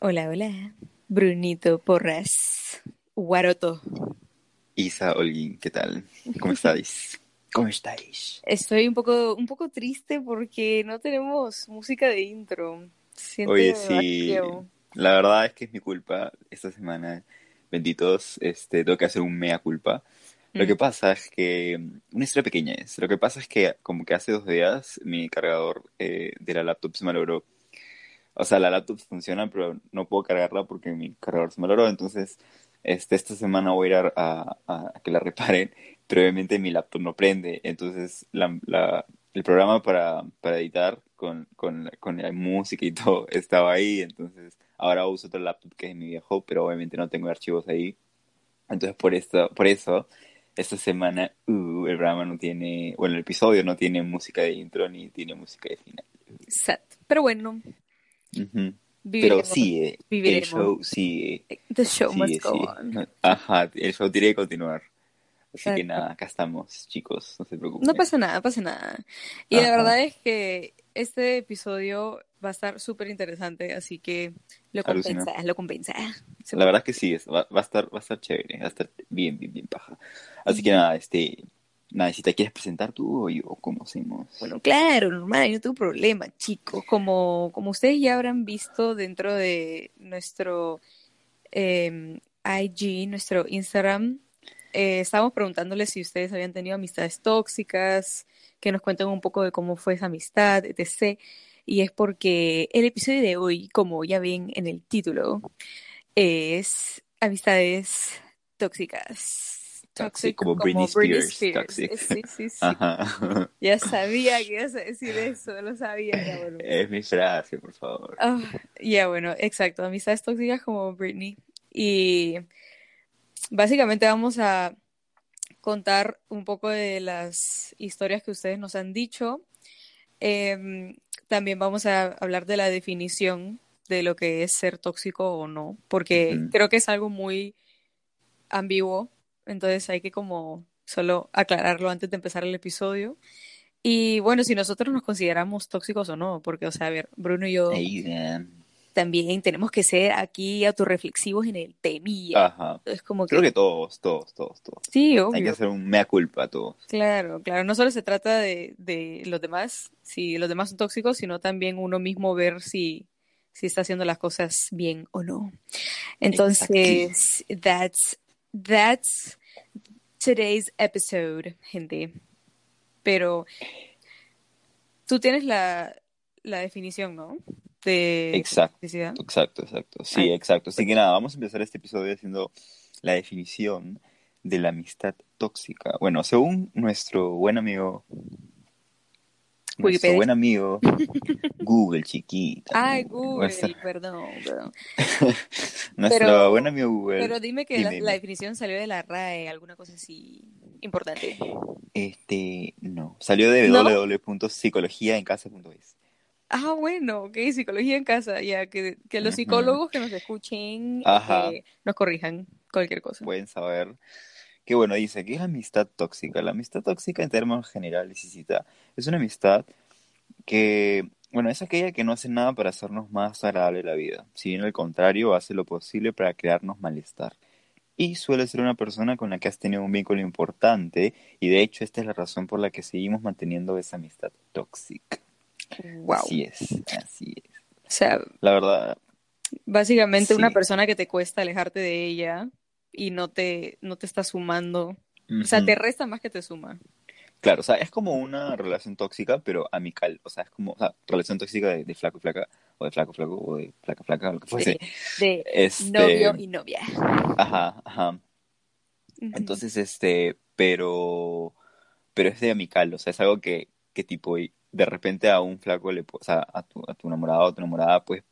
Hola, hola. Brunito Porras. Guaroto. Isa Olguín, ¿qué tal? ¿Cómo estáis? ¿Cómo estáis? Estoy un poco, un poco triste porque no tenemos música de intro. Oye, sí. La verdad es que es mi culpa. Esta semana, benditos, este, tengo que hacer un mea culpa. Lo que mm. pasa es que, una historia pequeña es, lo que pasa es que como que hace dos días mi cargador eh, de la laptop se malogró o sea, la laptop funciona, pero no puedo cargarla porque mi cargador se me logró. Entonces, este, esta semana voy a ir a, a, que la reparen, pero obviamente mi laptop no prende. Entonces, la, la, el programa para, para editar con, con, con, la música y todo estaba ahí. Entonces, ahora uso otro laptop que es mi viejo, pero obviamente no tengo archivos ahí. Entonces, por, esto, por eso, esta semana uh, el programa no tiene, bueno, el episodio no tiene música de intro ni tiene música de final. Exacto. Pero bueno, pero sí, el show sí. The show must go on. Ajá, el show tiene que continuar. Así que nada, acá estamos, chicos, no se preocupen. No pasa nada, pasa nada. Y la verdad es que este episodio va a estar súper interesante, así que lo compensa, lo compensa. La verdad es que sí, va, va, a estar, va a estar chévere, va a estar bien, bien, bien paja. Así que nada, este, Nada, si te quieres presentar tú o yo, ¿cómo hacemos? Bueno, claro, normal, no tengo problema, chicos. Como, como ustedes ya habrán visto dentro de nuestro eh, IG, nuestro Instagram, eh, estábamos preguntándoles si ustedes habían tenido amistades tóxicas, que nos cuenten un poco de cómo fue esa amistad, etc. Y es porque el episodio de hoy, como ya ven en el título, es amistades tóxicas toxic como, Britney, Spears, Sí, sí, sí. Ya sabía que ibas a decir eso, lo sabía. Es mi frase, por favor. Ah, ya, bueno, exacto. Amistades tóxicas como Britney. Y básicamente vamos a contar un poco de las historias que ustedes nos han dicho. Em, también vamos a hablar de la definición de lo que es ser tóxico o no, porque creo que es algo muy ambiguo entonces hay que como solo aclararlo antes de empezar el episodio. Y bueno, si nosotros nos consideramos tóxicos o no, porque, o sea, a ver, Bruno y yo también tenemos que ser aquí autorreflexivos en el temilla. Ajá. Es como Creo que todos, todos, todos, todos. Sí, obvio. Hay que hacer un mea culpa a todos. Claro, claro. No solo se trata de, de los demás, si los demás son tóxicos, sino también uno mismo ver si, si está haciendo las cosas bien o no. Entonces, that's that's today's episode, gente. Pero tú tienes la, la definición, ¿no? De exacto, exacto, exacto. Sí, exacto. Así que nada, vamos a empezar este episodio haciendo la definición de la amistad tóxica. Bueno, según nuestro buen amigo nuestro buen amigo Google, chiquita. Ay, Google, perdón, perdón. nuestro buen amigo Google. Pero dime que la, definición salió de la RAE, alguna cosa así importante. Este, no, salió de www.psicologiaencasa.es. Ah, bueno, ok, psicología en casa, ya que, que los psicólogos que nos escuchen eh, nos corrijan cualquier cosa. Pueden saber que bueno, dice que es amistad tóxica. La amistad tóxica en términos generales, cita, es una amistad que, bueno, es aquella que no hace nada para hacernos más agradable la vida, si bien al contrario hace lo posible para crearnos malestar. Y suele ser una persona con la que has tenido un vínculo importante y de hecho esta es la razón por la que seguimos manteniendo esa amistad tóxica. Wow. Así es, así es. O sea, la verdad. Básicamente una persona que te cuesta alejarte de ella y no te, no te está sumando. O sea, te resta más que te suma. Claro, o sea, es como una relación tóxica, pero amical. O sea, es como, o sea, relación tóxica de, flaco y flaca, o de flaco flaco, o de flaca flaca, lo que fuese. De, este novio y novia. Ajá, ajá. Entonces, este, pero, pero es de amical, o sea, es algo que, que tipo, de repente a un flaco le, o sea, a tu, a tu enamorado o tu enamorada, pues,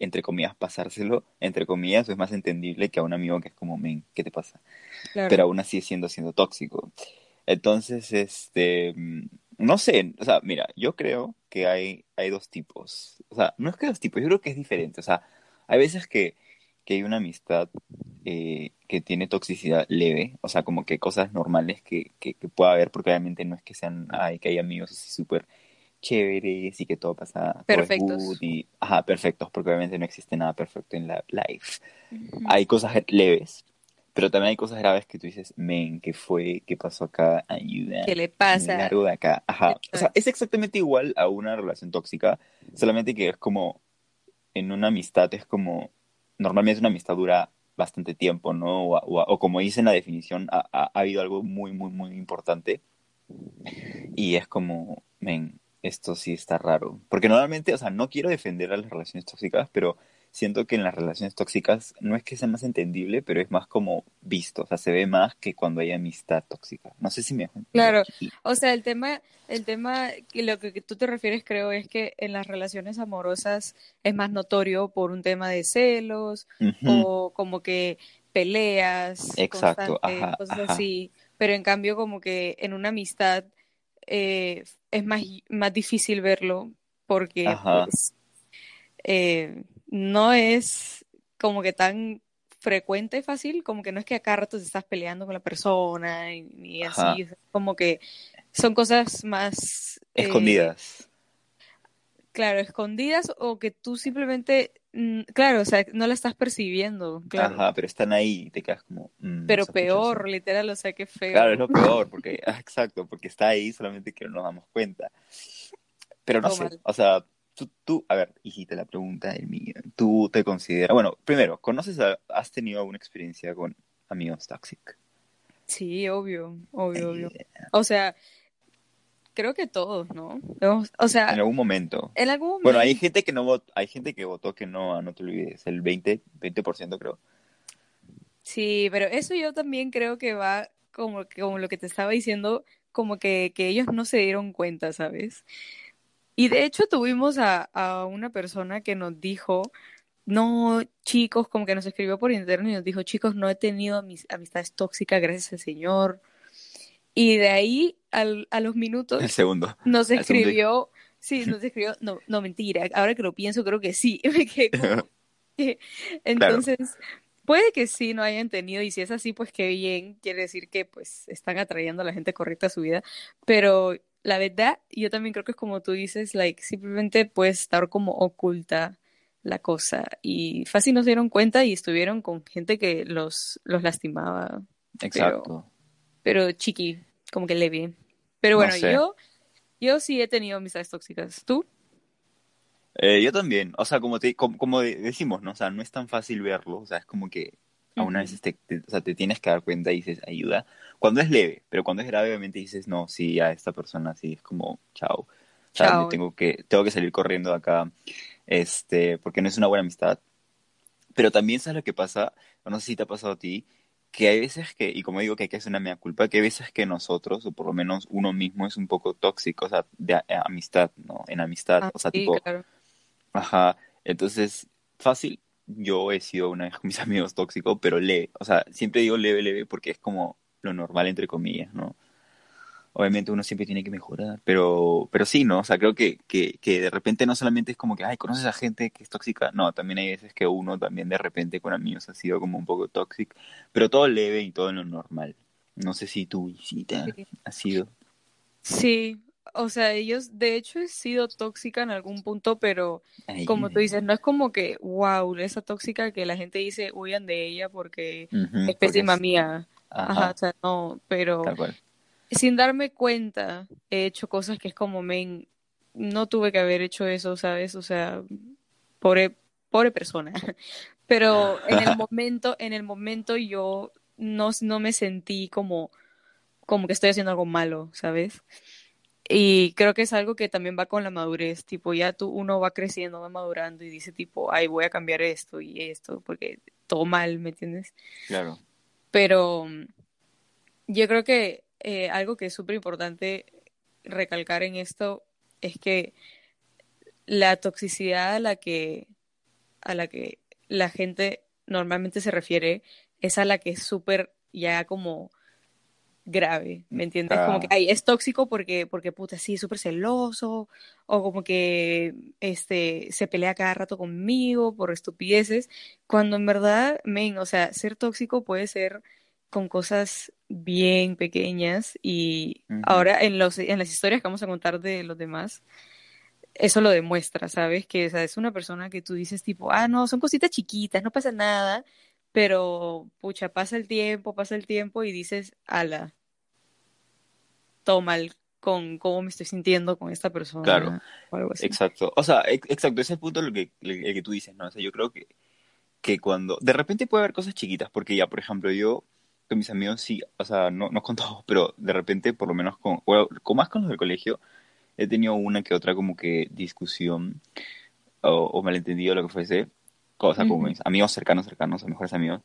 entre comillas, pasárselo, entre comillas, es más entendible que a un amigo que es como, men, ¿qué te pasa? Pero aún así siendo siendo tóxico. Entonces, este, mm, no sé, o sea, mira, yo creo que hay, hay dos tipos. O sea, no es que dos tipos, yo creo que es diferente. O sea, hay veces que, que hay una amistad eh, que tiene toxicidad leve, o sea, como que cosas normales que, que, que pueda haber, porque obviamente no es que sean, ay, que hay amigos así súper chéveres y que todo pasa perfectos. y ajá perfectos porque obviamente no existe nada perfecto en la life. Hay cosas leves pero también hay cosas graves que tú dices men qué fue qué pasó acá ayuda qué le pasa largo de acá ajá o sea es exactamente igual a una relación tóxica solamente que es como en una amistad es como normalmente una amistad dura bastante tiempo no o, o, como dice en la definición ha, ha habido algo muy muy muy importante y es como men esto sí está raro. Porque normalmente, o sea, no quiero defender a las relaciones tóxicas, pero siento que en las relaciones tóxicas no es que sea más entendible, pero es más como visto, o sea, se ve más que cuando hay amistad tóxica. No sé si me... Claro, o sea, el tema, el tema, lo que tú te refieres creo es que en las relaciones amorosas es más notorio por un tema de celos o como que peleas, Exacto, cosas así, pero en cambio como que en una amistad eh, es más, más difícil verlo porque pues, eh, no es como que tan frecuente y fácil, como que no es que a cada rato te estás peleando con la persona y, así, como que son cosas más... Eh, escondidas. Claro, escondidas o que tú simplemente, mm, claro, o sea, no la estás percibiendo. Claro. Ajá, pero están ahí y te quedas como... Mm, pero peor, literal, o sea, qué feo. Claro, es lo peor, porque, ah, exacto, porque está ahí solamente que no nos damos cuenta. Pero no sé, o sea, tú, tú, a ver, hijita, la pregunta es mía. ¿Tú te consideras, bueno, primero, ¿conoces, has tenido alguna experiencia con amigos toxic? Sí, obvio, obvio, obvio. O sea, creo que todos, ¿no? O sea, en algún momento. En algún momento. Bueno, hay gente que no votó, hay gente que votó que no, no te olvides, el 20, 20% creo. Sí, pero eso yo también creo que va como, como lo que te estaba diciendo, como que, que ellos no se dieron cuenta, ¿sabes? Y de hecho tuvimos a, a una persona que nos dijo, no, chicos, como que nos escribió por internet y nos dijo, chicos, no he tenido mis amistades tóxicas, gracias al Señor. Y de ahí al, a los minutos. El segundo. Nos escribió. Sí, nos escribió. No, no, mentira. Ahora que lo pienso, creo que sí. Entonces, puede que sí no hayan tenido. Y si es así, pues qué bien. Quiere decir que pues están atrayendo a la gente correcta a su vida. Pero la verdad, yo también creo que es como tú dices, like, simplemente puede estar como oculta la cosa. Y fácil no se dieron cuenta y estuvieron con gente que los, los lastimaba. Exacto pero chiqui, como que leve. Pero bueno, yo, yo sí he tenido amistades tóxicas. ¿Tú? Eh, yo también, o sea, como, te, como, decimos, ¿no? O sea, no es tan fácil verlo, o sea, es como que a una vez te, o sea, te tienes que dar cuenta y dices, ayuda. Cuando es leve, pero cuando es grave, obviamente dices, no, sí, a esta persona sí, es como, chao. chao. tengo que, tengo que salir corriendo de acá, este, porque no es una buena amistad. Pero también sabes lo que pasa, no sé si te ha pasado a ti, que hay veces que, y como digo que hay que hacer una mea culpa, que hay veces que nosotros, o por lo menos uno mismo, es un poco tóxico, o sea, de amistad, ¿no? En amistad, ah, o sea, tipo... Ajá, entonces, fácil, yo he sido una vez con mis amigos tóxicos, pero leve, o sea, siempre digo leve, leve, porque es como lo normal, entre comillas, ¿no? Obviamente uno siempre tiene que mejorar, pero, pero sí, ¿no? O sea, creo que, que, que de repente no solamente es como que, ay, conoces a gente que es tóxica, no, también hay veces que uno también de repente con amigos ha sido como un poco tóxico, pero todo leve y todo en lo normal. No sé si tú, visita ha sido. Sí, o sea, ellos, de hecho, he sido tóxica en algún punto, pero como tú dices, no es como que, wow, esa tóxica que la gente dice huyan de ella porque es pésima mía. Ajá. o sea, no, pero sin darme cuenta, he hecho cosas que es como, men, no tuve que haber hecho eso, ¿sabes? O sea, pobre, pobre persona. Pero en el momento, en el momento yo no, no me sentí como, como que estoy haciendo algo malo, ¿sabes? Y creo que es algo que también va con la madurez, tipo, ya tú, uno va creciendo, va madurando y dice tipo, ay, voy a cambiar esto y esto, porque todo mal, ¿me entiendes? Claro. Pero yo creo que eh, algo que es súper importante recalcar en esto es que la toxicidad a la que a la que la gente normalmente se refiere es a la que es súper ya como grave, ¿me entiendes? Como que ay, es tóxico porque, porque puta, sí, es súper celoso, o como que este, se pelea cada rato conmigo por estupideces, cuando en verdad, men, o sea, ser tóxico puede ser con cosas bien pequeñas y ahora en, los, en las historias que vamos a contar de los demás, eso lo demuestra, ¿sabes? Que o sea, es una persona que tú dices tipo, ah, no, son cositas chiquitas, no pasa nada, pero pucha, pasa el tiempo, pasa el tiempo y dices, ala, todo mal con cómo me estoy sintiendo con esta persona. Claro, exacto. O sea, exacto, ese es el punto lo que, el, que tú dices, ¿no? O sea, yo creo que, que cuando, de repente puede haber cosas chiquitas, porque ya, por ejemplo, yo con mis amigos sí, o sea, no, no con todos, pero de repente, por lo menos con, con más con los del colegio, he tenido una que otra como que discusión o, o malentendido, lo que fuese, o sea, con mis amigos cercanos, cercanos, a mejores amigos,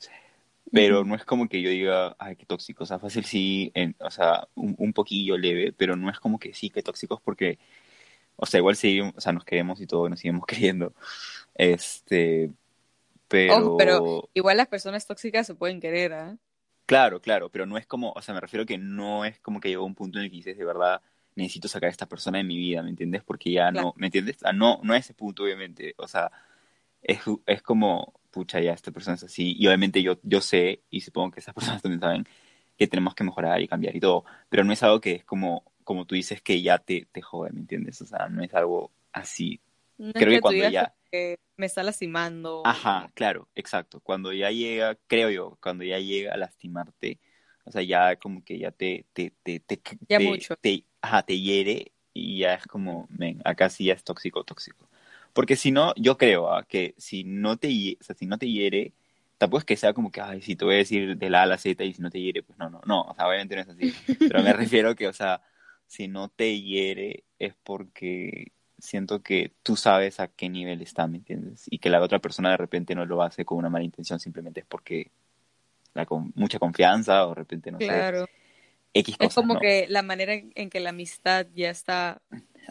pero no es como que yo diga, ay, qué tóxico, o sea, fácil sí, en, o sea, un, un, poquillo leve, pero no es como que sí, qué tóxicos, porque, o sea, igual sí, o sea, nos queremos y todo, nos seguimos queriendo, este, pero... pero igual las personas tóxicas se pueden querer, ¿ah? Claro, claro, pero no es como, o sea, me refiero que no es como que llegó un punto en el que dices, de verdad, necesito sacar a esta persona de mi vida, ¿me entiendes? Porque ya no, ¿me entiendes? Ah, no, no a ese punto, obviamente, o sea, es, es como, pucha, ya esta persona es así, y obviamente yo, yo sé, y supongo que esas personas también saben, que tenemos que mejorar y cambiar y todo, pero no es algo que es como, como tú dices, que ya te, te jode, ¿me entiendes? O sea, no es algo así. creo que, cuando ya... me está lastimando. Ajá, claro, exacto. Cuando ya llega, creo yo, cuando ya llega a lastimarte, o sea, ya como que ya te, te, te, te, ya mucho. te, ajá, te hiere y ya es como, ven, acá sí ya es tóxico, tóxico. Porque si no, yo creo ¿ah? que si no te, o sea, si no te hiere, tampoco es que sea como que, ay, si te voy a decir de la A a la Z y si no te hiere, pues no, no, no, o sea, obviamente no es así. Pero me refiero que, o sea, si no te hiere es porque siento que tú sabes a qué nivel está, ¿me entiendes? Y que la otra persona de repente no lo hace con una mala intención, simplemente es porque la con mucha confianza o de repente no claro. sé es como que la manera en, que la amistad ya está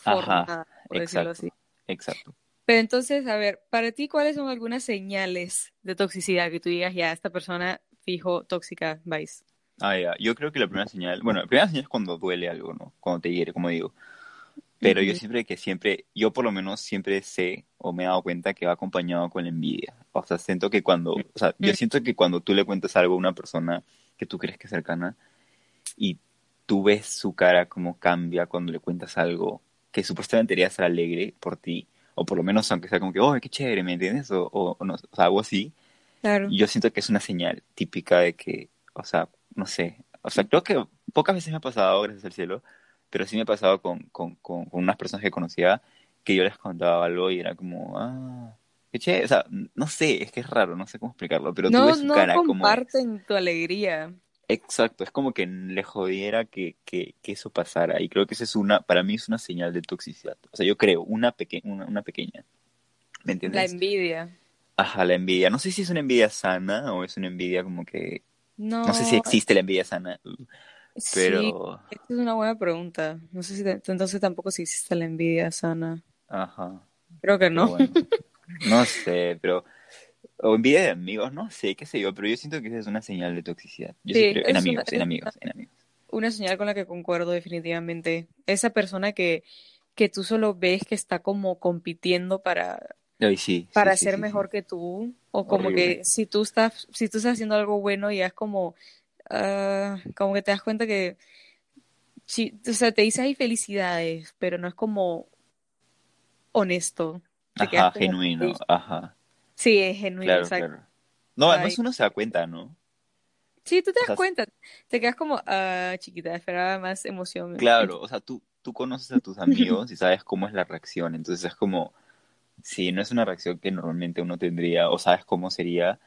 formada, por decirlo así. Exacto. Pero entonces, a ver, para ti, ¿cuáles son algunas señales de toxicidad que tú digas, ya, esta persona fijo tóxica, vais? Ah, ya. Yo creo que la primera señal, bueno, la primera señal es cuando duele algo, ¿no? Cuando te hiere, como digo. Pero yo siempre que siempre, yo por lo menos siempre sé o me he dado cuenta que va acompañado con la envidia. O sea, siento que cuando, o sea, yo siento que cuando tú le cuentas algo a una persona que tú crees que es cercana, y tú ves su cara como cambia cuando le cuentas algo que supuestamente debería ser alegre por ti, o por lo menos aunque sea como que, oh, qué chévere, ¿me entiendes? O, o, no, o sea, algo así. Claro. Yo siento que es una señal típica de que, o sea, no sé, o sea, creo que pocas veces me ha pasado, gracias al cielo, pero sí me ha pasado con, con, con, unas personas que conocía que yo les contaba algo y era como, ah, qué chévere, o sea, no sé, es que es raro, no sé cómo explicarlo, pero tú ves su cara como... No comparten tu alegría. Exacto, es como que le jodiera que, que, que, eso pasara. Y creo que esa es una, para mí es una señal de toxicidad. O sea, yo creo, una, peque una, una pequeña. ¿Me entiendes? La envidia. Ajá, la envidia. No sé si es una envidia sana o es una envidia como que... No, no sé si existe la envidia sana. Pero... Sí, es una buena pregunta. No sé si entonces tampoco si existe la envidia sana. Ajá. Creo que no. no sé, pero o envidia de amigos, no sé, qué sé yo, pero yo siento que esa es una señal de toxicidad. Yo sí, creo, en amigos, en amigos, en amigos. Una señal con la que concuerdo definitivamente. Esa persona que, que tú solo ves que está como compitiendo para, sí, para sí, ser mejor que tú, o como que si tú estás, si tú estás haciendo algo bueno ya es como, uh, como que te das cuenta que, o sea, te dice hay felicidades, pero no es como honesto. Ajá, genuino, ajá. Sí, es genuino, claro, Claro. No, además uno se da cuenta, ¿no? Sí, tú te das cuenta. Te quedas como, ah, chiquita, esperaba más emoción. Claro, o sea, tú, tú conoces a tus amigos y sabes cómo es la reacción. Entonces es como, si no es una reacción que normalmente uno tendría o sabes cómo sería,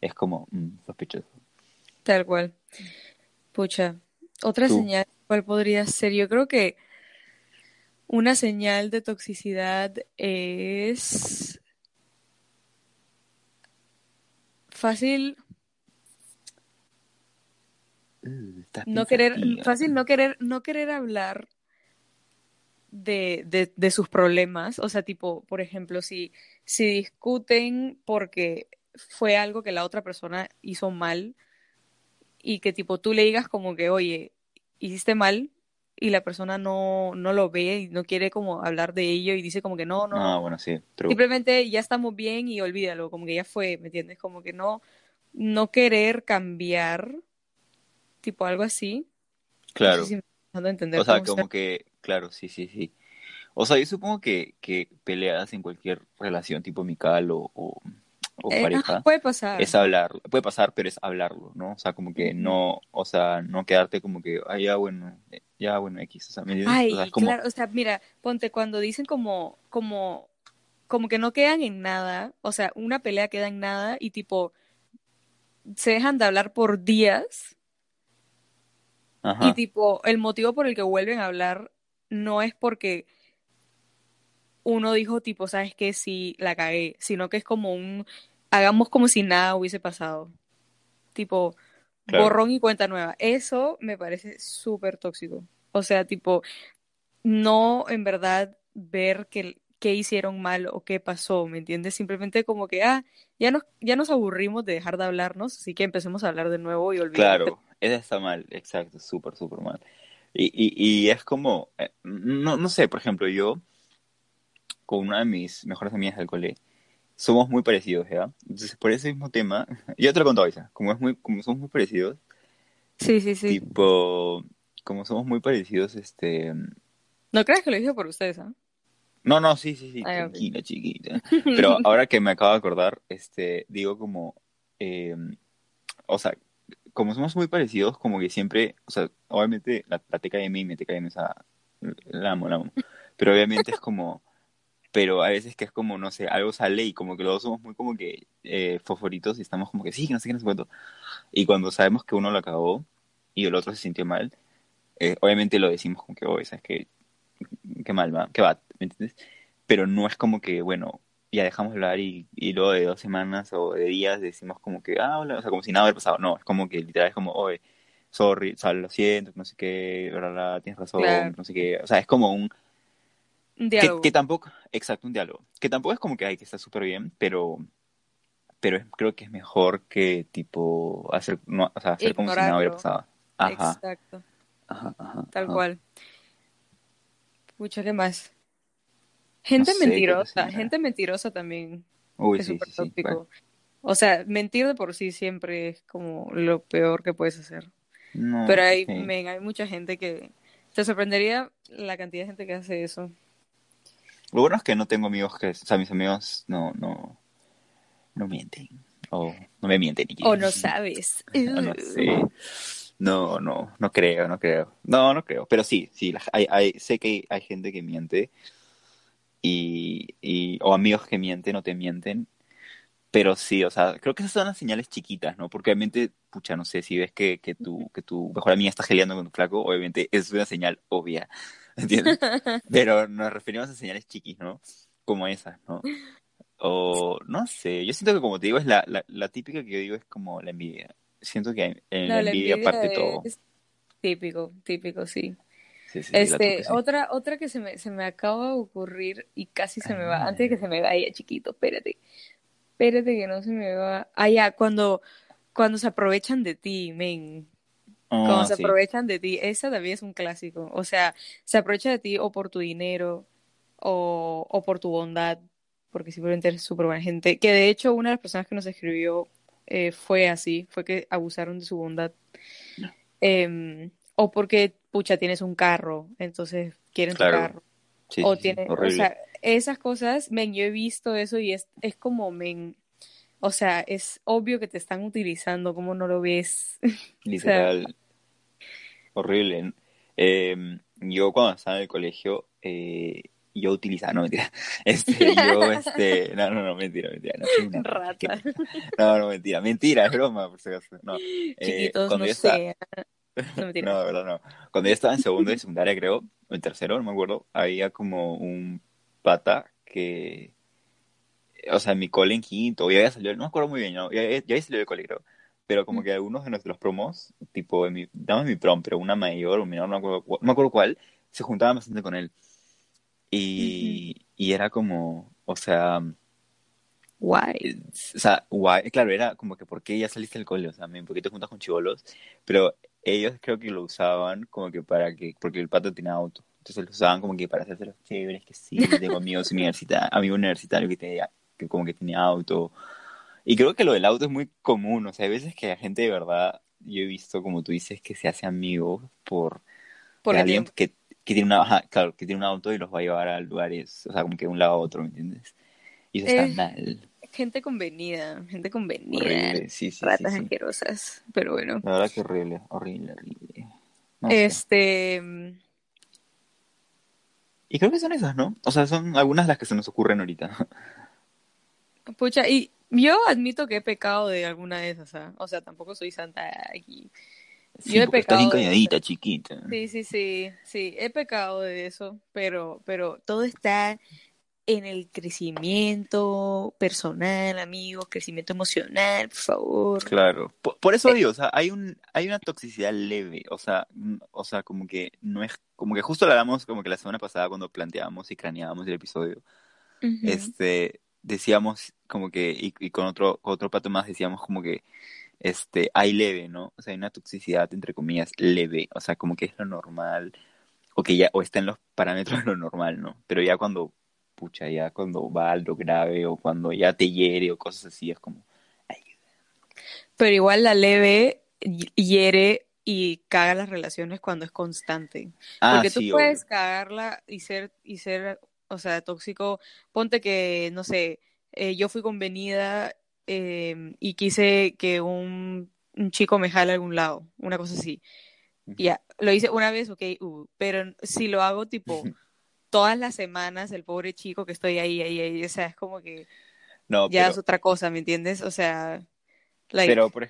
es como mm, sospechoso. Tal cual. Pucha. Otra señal, ¿cuál podría ser? Yo creo que una señal de toxicidad es fácil uh, no querer fácil no querer no querer hablar de, de, de, sus problemas. O sea, tipo, por ejemplo, si, si discuten porque fue algo que la otra persona hizo mal y que tipo tú le digas como que, oye, hiciste mal y la persona no, no lo ve y no quiere como hablar de ello y dice como que no, no. Ah, bueno, sí. Simplemente ya estamos bien y olvídalo, como que ya fue, ¿me entiendes? Como que no, no querer cambiar, tipo algo así. Claro. o sea, como que, claro, sí, sí, sí. O sea, yo supongo que, que peleas en cualquier relación tipo amical o, o, eh, pareja. puede pasar. Es hablar, puede pasar, pero es hablarlo, ¿no? O sea, como que no, o sea, no quedarte como que, ay, ya bueno, eh, ya bueno, X, o sea, ¿me Ay, o sea, claro, o sea, mira, ponte, cuando dicen como, como, como que no quedan en nada, o sea, una pelea queda en nada y tipo, se dejan de hablar por días. Y tipo, el motivo por el que vuelven a hablar no es porque uno dijo tipo, ¿sabes qué? Sí, la cagué, sino que es como un, hagamos como si nada hubiese pasado. Tipo, borrón y cuenta nueva. Eso me parece súper tóxico. O sea, tipo, no en verdad ver que, qué hicieron mal o qué pasó, ¿me entiendes? Simplemente como que, ah, ya nos, ya nos aburrimos de dejar de hablarnos, así que empecemos a hablar de nuevo y olvidar. Claro, eso está mal, exacto, súper, súper mal. Y, y, y es como, eh, no, no sé, por ejemplo, yo con una de mis mejores amigas del colegio, somos muy parecidos, ¿ya? Entonces, por ese mismo tema, ya te lo contado, Isa, como, es muy, como somos muy parecidos, sí, sí, sí. Tipo, como somos muy parecidos, este... No crees que lo dije por ustedes, ¿ah? No, no, sí, sí, sí, tranquila, chiquita. Pero ahora que me acabo de acordar, este, digo como, eh, o sea, como somos muy parecidos, como que siempre, o sea, obviamente la, la TKM y mi TKM, o sea, la amo, la amo. Pero obviamente es como, pero a veces que es como, no sé, algo sale y como que los dos somos muy como que eh, fosforitos y estamos como que sí, que no sé qué, no sé cuánto. Y cuando sabemos que uno lo acabó y el otro se sintió mal, eh, obviamente lo decimos como que, oh, ¿sabes qué? Qué mal va, qué va, ¿me entiendes? Pero no es como que, bueno, ya dejamos de hablar y, y luego de dos semanas o de días decimos como que, ah, hola, o sea, como si nada hubiera pasado. No, es como que literal es como, oye, sorry, o sea, lo siento, no sé qué, bla, tienes razón, no sé qué. O sea, es como un... Un diálogo. Que, tampoco, exacto, un diálogo. Que tampoco es como que hay que estar súper bien, pero pero creo que es mejor que tipo hacer, no, o sea, hacer como si nada hubiera pasado. Ajá. Exacto. Ajá, ajá, Tal cual. Pucha, ¿qué más? Gente mentirosa, gente mentirosa también. Uy, es súper tópico. O sea, mentir de por sí siempre es como lo peor que puedes hacer. Pero hay, hay mucha gente que... Te sorprendería la cantidad de gente que hace eso. Lo bueno es que no tengo amigos que... O sea, mis amigos no, no, no mienten. O no me mienten. O no sabes. no sé. No, no, no creo, no creo. No, no creo. Pero sí, sí, hay, hay, sé que hay gente que miente y, y, o amigos que mienten o te mienten. Pero sí, o sea, creo que esas son las señales chiquitas, ¿no? Porque obviamente, pucha, no sé, si ves que, que, tu, que tu mejor amiga está geleando con tu flaco, obviamente es una señal obvia, ¿entiendes? Pero nos referimos a señales chiquis, ¿no? Como esas, ¿no? O, no sé, yo siento que como te digo, es la, la, la típica que yo digo es como la envidia siento que en la, envidia, parte todo. Típico, típico, sí. este, otra, otra que se me, se me acaba de ocurrir y casi se me va, antes de que se me vaya, chiquito, espérate. Espérate que no se me va. Ah, ya, cuando, cuando se aprovechan de ti, men. Cuando ah, se aprovechan de ti, esa también es un clásico. O sea, se aprovecha de ti o por tu dinero o, o por tu bondad, porque simplemente eres súper buena gente. Que de hecho, una de las personas que nos escribió eh, fue así, fue que abusaron de su bondad. Em, o porque, pucha, tienes un carro, entonces quieren tu carro. o tiene, o sea, esas cosas, men, yo he visto eso y es, es como, men, o sea, es obvio que te están utilizando, como no lo ves? Literal. Horrible. Em, yo cuando estaba en el colegio, eh, yo utilizaba, no mentira, este, yo, este, no, no, no, mentira, mentira, no, una, Rata. no, no, mentira, mentira, es broma, por si acaso, no. Eh, cuando no yo estaba, no, no, verdad, no, cuando yo estaba en segundo de secundaria, creo, o en tercero, no me acuerdo, había como un pata que, o sea, mi cole en quinto, ya había salido, no me acuerdo muy bien, ¿no? ya, ya había salido del cole, creo, pero como que algunos de nuestros promos, tipo, en mi, damos mi prom, pero una mayor, un menor, no me acuerdo, no me acuerdo cuál, se juntaban bastante con él. y, y era como, o sea, Guay. o sea, guay, claro, era como que ¿por qué ya saliste del cole? O sea, me un poquito juntas con chivolos, pero ellos creo que lo usaban como que para que, porque el pato tenía auto, entonces lo usaban como que para hacerse los chéveres, que sí, tengo amigos universitarios, amigo universitario que tenía, que como que tenía auto, y creo que lo del auto es muy común, o sea, hay veces que la gente de verdad, yo he visto, como tú dices, que se hace amigo por, Porque alguien tiene- que, que tiene una, ajá, claro, que tiene un auto y los va a llevar a lugares, o sea, como que de un lado a otro, ¿me entiendes? Y eso está Eh, mal. gente convenida, gente convenida. Horrible, sí, sí, ratas sí. asquerosas, pero bueno. La verdad que horrible, horrible, horrible. No sé. Este, mm, Y creo que son esas, ¿no? O sea, son algunas las que se nos ocurren ahorita. pucha, y yo admito que he pecado de alguna de esas, ¿ah? O sea, tampoco soy santa aquí. Sí, Yo he estás pecado de- calladita, chiquita. Sí, sí, sí, sí, he pecado de eso, pero, pero todo está en el crecimiento personal, amigos, crecimiento emocional, por favor. Claro. Por, por eso Eh. digo, o sea, hay un, hay una toxicidad leve, o sea, o sea, como que no es, como que justo lo hablamos como que la semana pasada cuando planteábamos y craneábamos el episodio, Ujú. este, decíamos como que, y, y con otro, otro pato más decíamos como que, este, hay leve, ¿no? O sea, hay una toxicidad, entre comillas, leve, o sea, como que es lo normal, o que ya, o está en los parámetros de lo normal, ¿no? Pero ya cuando, pucha, ya cuando va a lo grave, o cuando ya te hiere, o cosas así, es como, Pero igual la leve hi- hiere y caga las relaciones cuando es constante. ah, Porque tú puedes obvio. cagarla y ser, y ser, o sea, tóxico. Ponte que, no sé, eh, yo fui convenida eh, y quise que un, un chico me jale a algún lado, una cosa así. Ya, lo hice una vez, ok, uh, pero si lo hago tipo todas las semanas, el pobre chico que estoy ahí, ahí, ahí, o sea, es como que No, ya pero, es otra cosa, ¿me entiendes? O sea, like, pero, por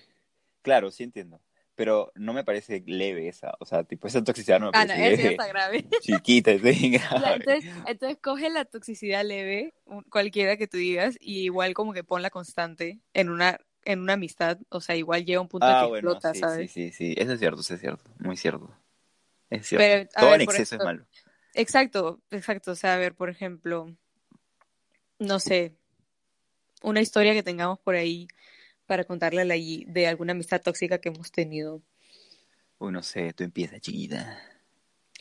claro, sí entiendo. Pero no me parece leve esa, o sea, tipo, esa toxicidad no me ah, no, parece ya leve. está grave. Chiquita, es bien grave. entonces, entonces coge la toxicidad leve, cualquiera que tú digas, y igual como que ponla constante en una, en una amistad, o sea, igual llega un punto en Ah, que bueno, explota, sí, sí, ¿sabes? sí, sí, eso es cierto, eso es cierto, muy cierto. Es cierto. Pero, Todo ver, en exceso es malo. exacto, exacto, o sea, a ver, por ejemplo, no sé, una historia que tengamos por ahí para contarle de alguna amistad tóxica que hemos tenido. No sé, tú empiezas, chiquita.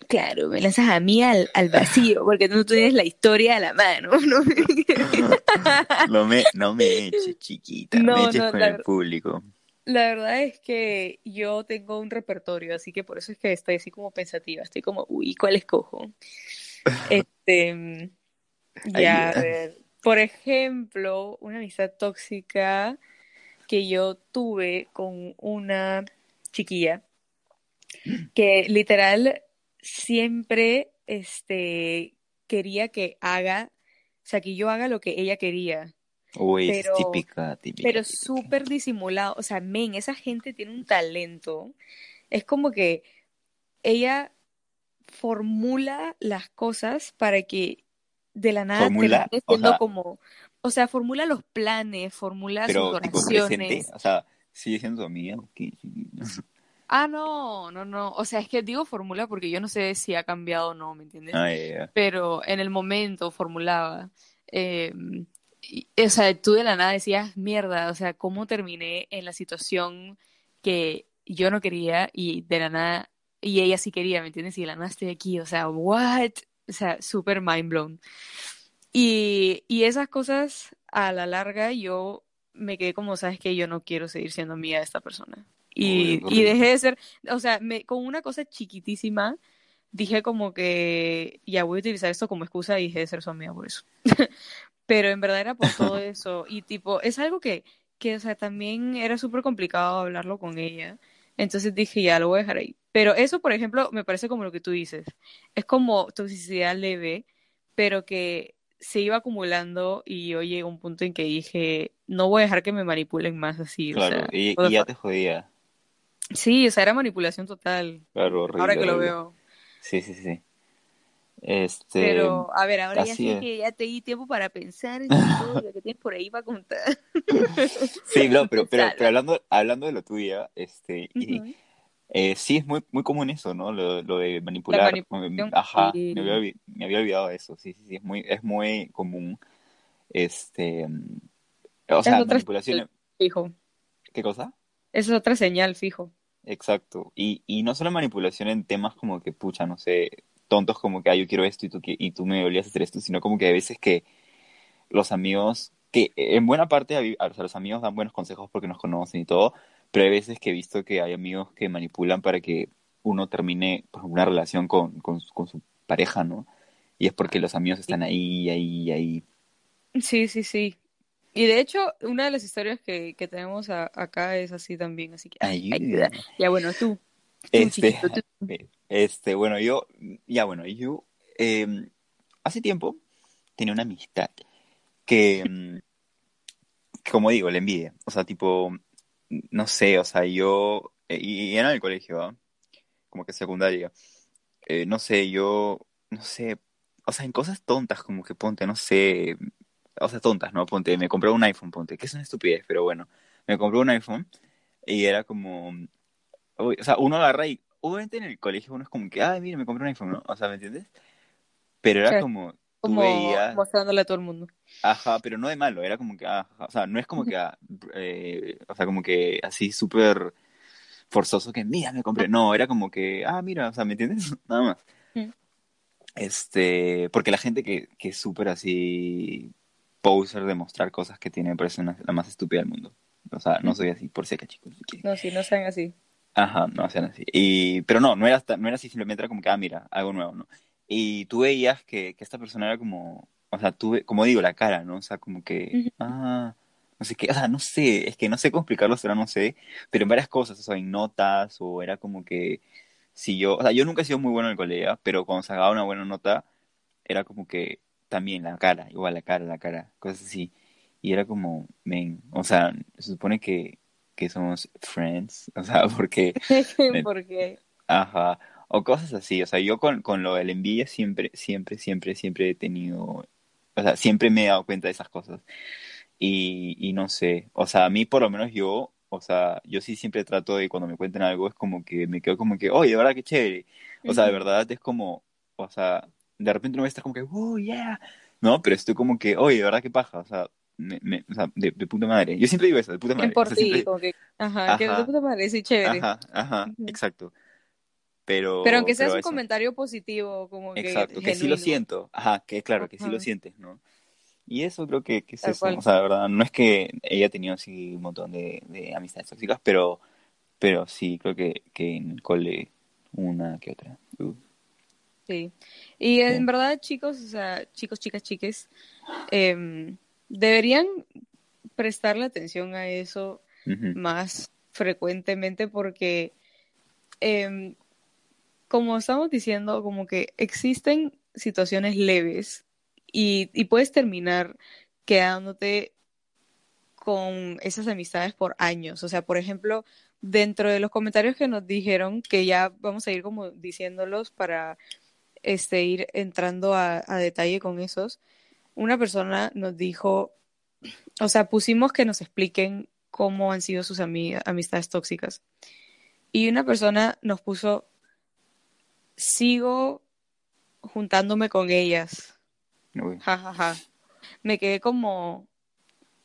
Claro, me lanzas a mí al, al vacío, porque tú no tienes la historia a la mano, ¿no? No me, no me eches, chiquita, No, me eches no, con el público. La verdad es que yo tengo un repertorio, así que por eso es que estoy así como pensativa. Estoy como, uy, ¿cuál escojo? Este, ya, a ver. Por ejemplo, una amistad tóxica que yo tuve con una chiquilla que literal siempre este, quería que haga, o sea, que yo haga lo que ella quería. Uy, esa es Pero- típica, típica. pero súper disimulado. O sea, men, esa gente tiene un talento. Es como que ella formula las cosas para que de la nada Formula, sea- como, o sea, formula los planes, formula Pero sus tipo oraciones. o sea, sigue siendo tu amiga. ok, chiquita. Ah, no, no, no. O sea, es que digo formula porque yo no sé si ha cambiado o no, ¿me entiendes? Ah, pero en el momento formulaba. eh, y- o sea, tú de la nada decías, mierda, o sea, ¿cómo terminé en la situación que yo no quería y de la nada, y ella sí quería, ¿me entiendes? Y de la nada estoy aquí, o sea, what? O sea, súper mind blown. Y, y esas cosas, a la larga, yo me quedé como, ¿sabes que Yo no quiero seguir siendo amiga de esta persona. Y, y dejé de ser, o sea, me, con una cosa chiquitísima, dije como que ya voy a utilizar esto como excusa y dejé de ser su amiga por eso. Pero en verdad era por todo eso. Y tipo, es algo que, que o sea, también era súper complicado hablarlo con ella. Entonces dije, ya lo voy a dejar ahí. Pero eso, por ejemplo, me parece como lo que tú dices. Es como toxicidad leve, pero que se iba acumulando y yo llegué a un punto en que dije, no voy a dejar que me manipulen más así. O Claro, sea, y, ya te jodía. Sí, o sea, era manipulación total. Claro, horrible. Ahora que lo veo. Sí, sí, sí. Este, Pero, a ver, ahora ya sé es. que ya te di tiempo para pensar en todo lo que tienes por ahí para contar. sí, no, pero, pero, pero hablando, hablando de lo tuyo, este, y. Eh, sí, es muy, muy común eso, ¿no? Lo, lo de manipular. Ajá, me, había, me, había, olvidado eso. Sí, sí, sí, es muy, es muy común. Este. O sea, manipulación. Fijo. ¿Qué cosa? Esa es otra señal, fijo. Exacto. Y, y no solo manipulación en temas como que, pucha, no sé, tontos como que, ah, yo quiero esto y tú, y tú me olvidas hacer esto, sino como que a veces que los amigos, que en buena parte, o sea, los amigos dan buenos consejos porque nos conocen y todo, pero hay veces que he visto que hay amigos que manipulan para que uno termine pues, una relación con, con, con su pareja, ¿no? Y es porque los amigos están ahí, ahí, ahí. Sí, sí, sí. Y de hecho, una de las historias que, que tenemos acá es así también, así que ayuda. Ya bueno, tú. este, este, bueno, yo, ya bueno, yo em, hace tiempo tenía una amistad que, em, como digo, le envidia. O sea, tipo, no sé, o sea, yo, eh, y, era en el colegio, como que secundaria. Eh, no sé, yo, no sé, o sea, en cosas tontas, como que ponte, no sé, o sea, tontas, ¿no? Ponte, me compré un iPhone, ponte, que es una estupidez, pero bueno, me compré un iPhone y era como, o sea, uno agarra y, obviamente en el colegio uno es como que, ay, mira, me compré un iPhone, ¿no? O sea, ¿me entiendes? Pero era como, como mostrándole a todo el mundo. Ajá, pero no de malo, era como que, ajá, o sea, no es como que, ah, eh, o sea, como que así súper forzoso que, mira, me compré, no, era como que, ah, mira, o sea, ¿me entiendes? Nada más. Este, porque la gente que, que es súper así poser de mostrar cosas que tiene parece la más estúpida del mundo. O sea, no soy así, por si acá, chicos. No, sí, no sean así. Ajá, no sean así. Y, pero no, no era, no era así, simplemente era como que, ah, mira, algo nuevo, ¿no? Y tú veías que, que esta persona era como, o sea, tú, como digo, la cara, ¿no? O sea, como que, ah, no sé qué, o sea, no sé, es que no sé cómo explicarlo, será, no sé, pero en varias cosas, o sea, en notas, o era como que, si yo, o sea, yo nunca he sido muy bueno en el colegio, pero cuando sacaba una buena nota, era como que también la cara, igual la cara, la cara, cosas así. Y era como, men, o sea, se supone que, que somos friends, o sea, porque... ¿Por qué? Ajá, o cosas así, o sea, yo con, con lo de la envidia siempre, siempre, siempre, siempre he tenido, o sea, siempre me he dado cuenta de esas cosas. Y, y no sé, o sea, a mí por lo menos yo, o sea, yo sí siempre trato de cuando me cuenten algo, es como que me quedo como que, oye, de verdad que chévere. O sea, de verdad es como, o sea, de repente no voy a estar como que, oh, yeah, no, pero estoy como que, oye, de verdad que paja, o sea, me, me, o sea de, de, puta madre. Yo siempre digo eso, de puta madre. Por ti, como que, ajá, que de puta madre, sí, chévere. Ajá, ajá, exacto. Pero, pero aunque sea un comentario positivo, como que. Exacto, que sí lo siento. Ajá, que claro, que sí lo sientes, ¿no? Y eso creo que, que es eso. O sea, de verdad, no es que ella ha tenido así un montón de, de amistades tóxicas, pero, pero sí, creo que, que en el cole una que otra. Uh. Sí. Y en verdad, chicos, o sea, chicos, chicas, chiques, eh, deberían prestarle atención a eso más frecuentemente porque, eh, como estamos diciendo, como que existen situaciones leves y, puedes terminar quedándote con esas amistades por años. O sea, por ejemplo, dentro de los comentarios que nos dijeron, que ya vamos a ir como diciéndolos para este, ir entrando a, detalle con esos, una persona nos dijo, o sea, pusimos que nos expliquen cómo han sido sus amistades tóxicas. Y una persona nos puso, sigo juntándome con ellas. Ja, Me quedé como,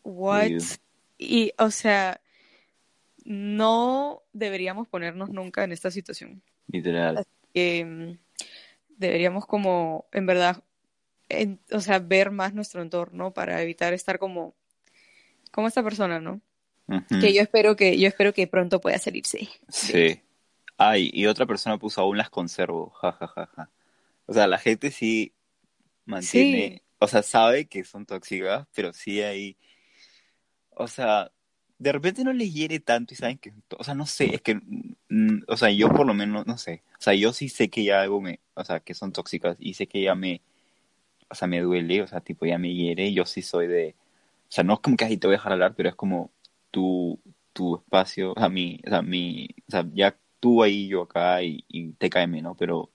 what? Y, o sea, no deberíamos ponernos nunca en esta situación. Literal deberíamos como, en verdad, o sea, ver más nuestro entorno para evitar estar como, como esta persona, ¿no? Que yo espero que, yo espero que pronto pueda salirse. Sí. Ay, y otra persona puso aún las conservo, ja, ja, ja, ja. O sea, la gente sí mantiene, o sea, sabe que son tóxicas, pero sí hay, o sea, de repente no les hiere tanto y saben que, o sea, no sé, es que, mm, o sea, yo por lo menos, no sé, o sea, yo sí sé que ya algo me, o sea, que son tóxicas y sé que ya me, o sea, me duele, o sea, tipo, ya me hiere y yo sí soy de, o sea, no es como que ahí te voy a dejar hablar, pero es como tu, tu espacio, o sea, mi, o sea, mi, o sea, ya tú ahí, yo acá y, y te cae ¿no? Pero,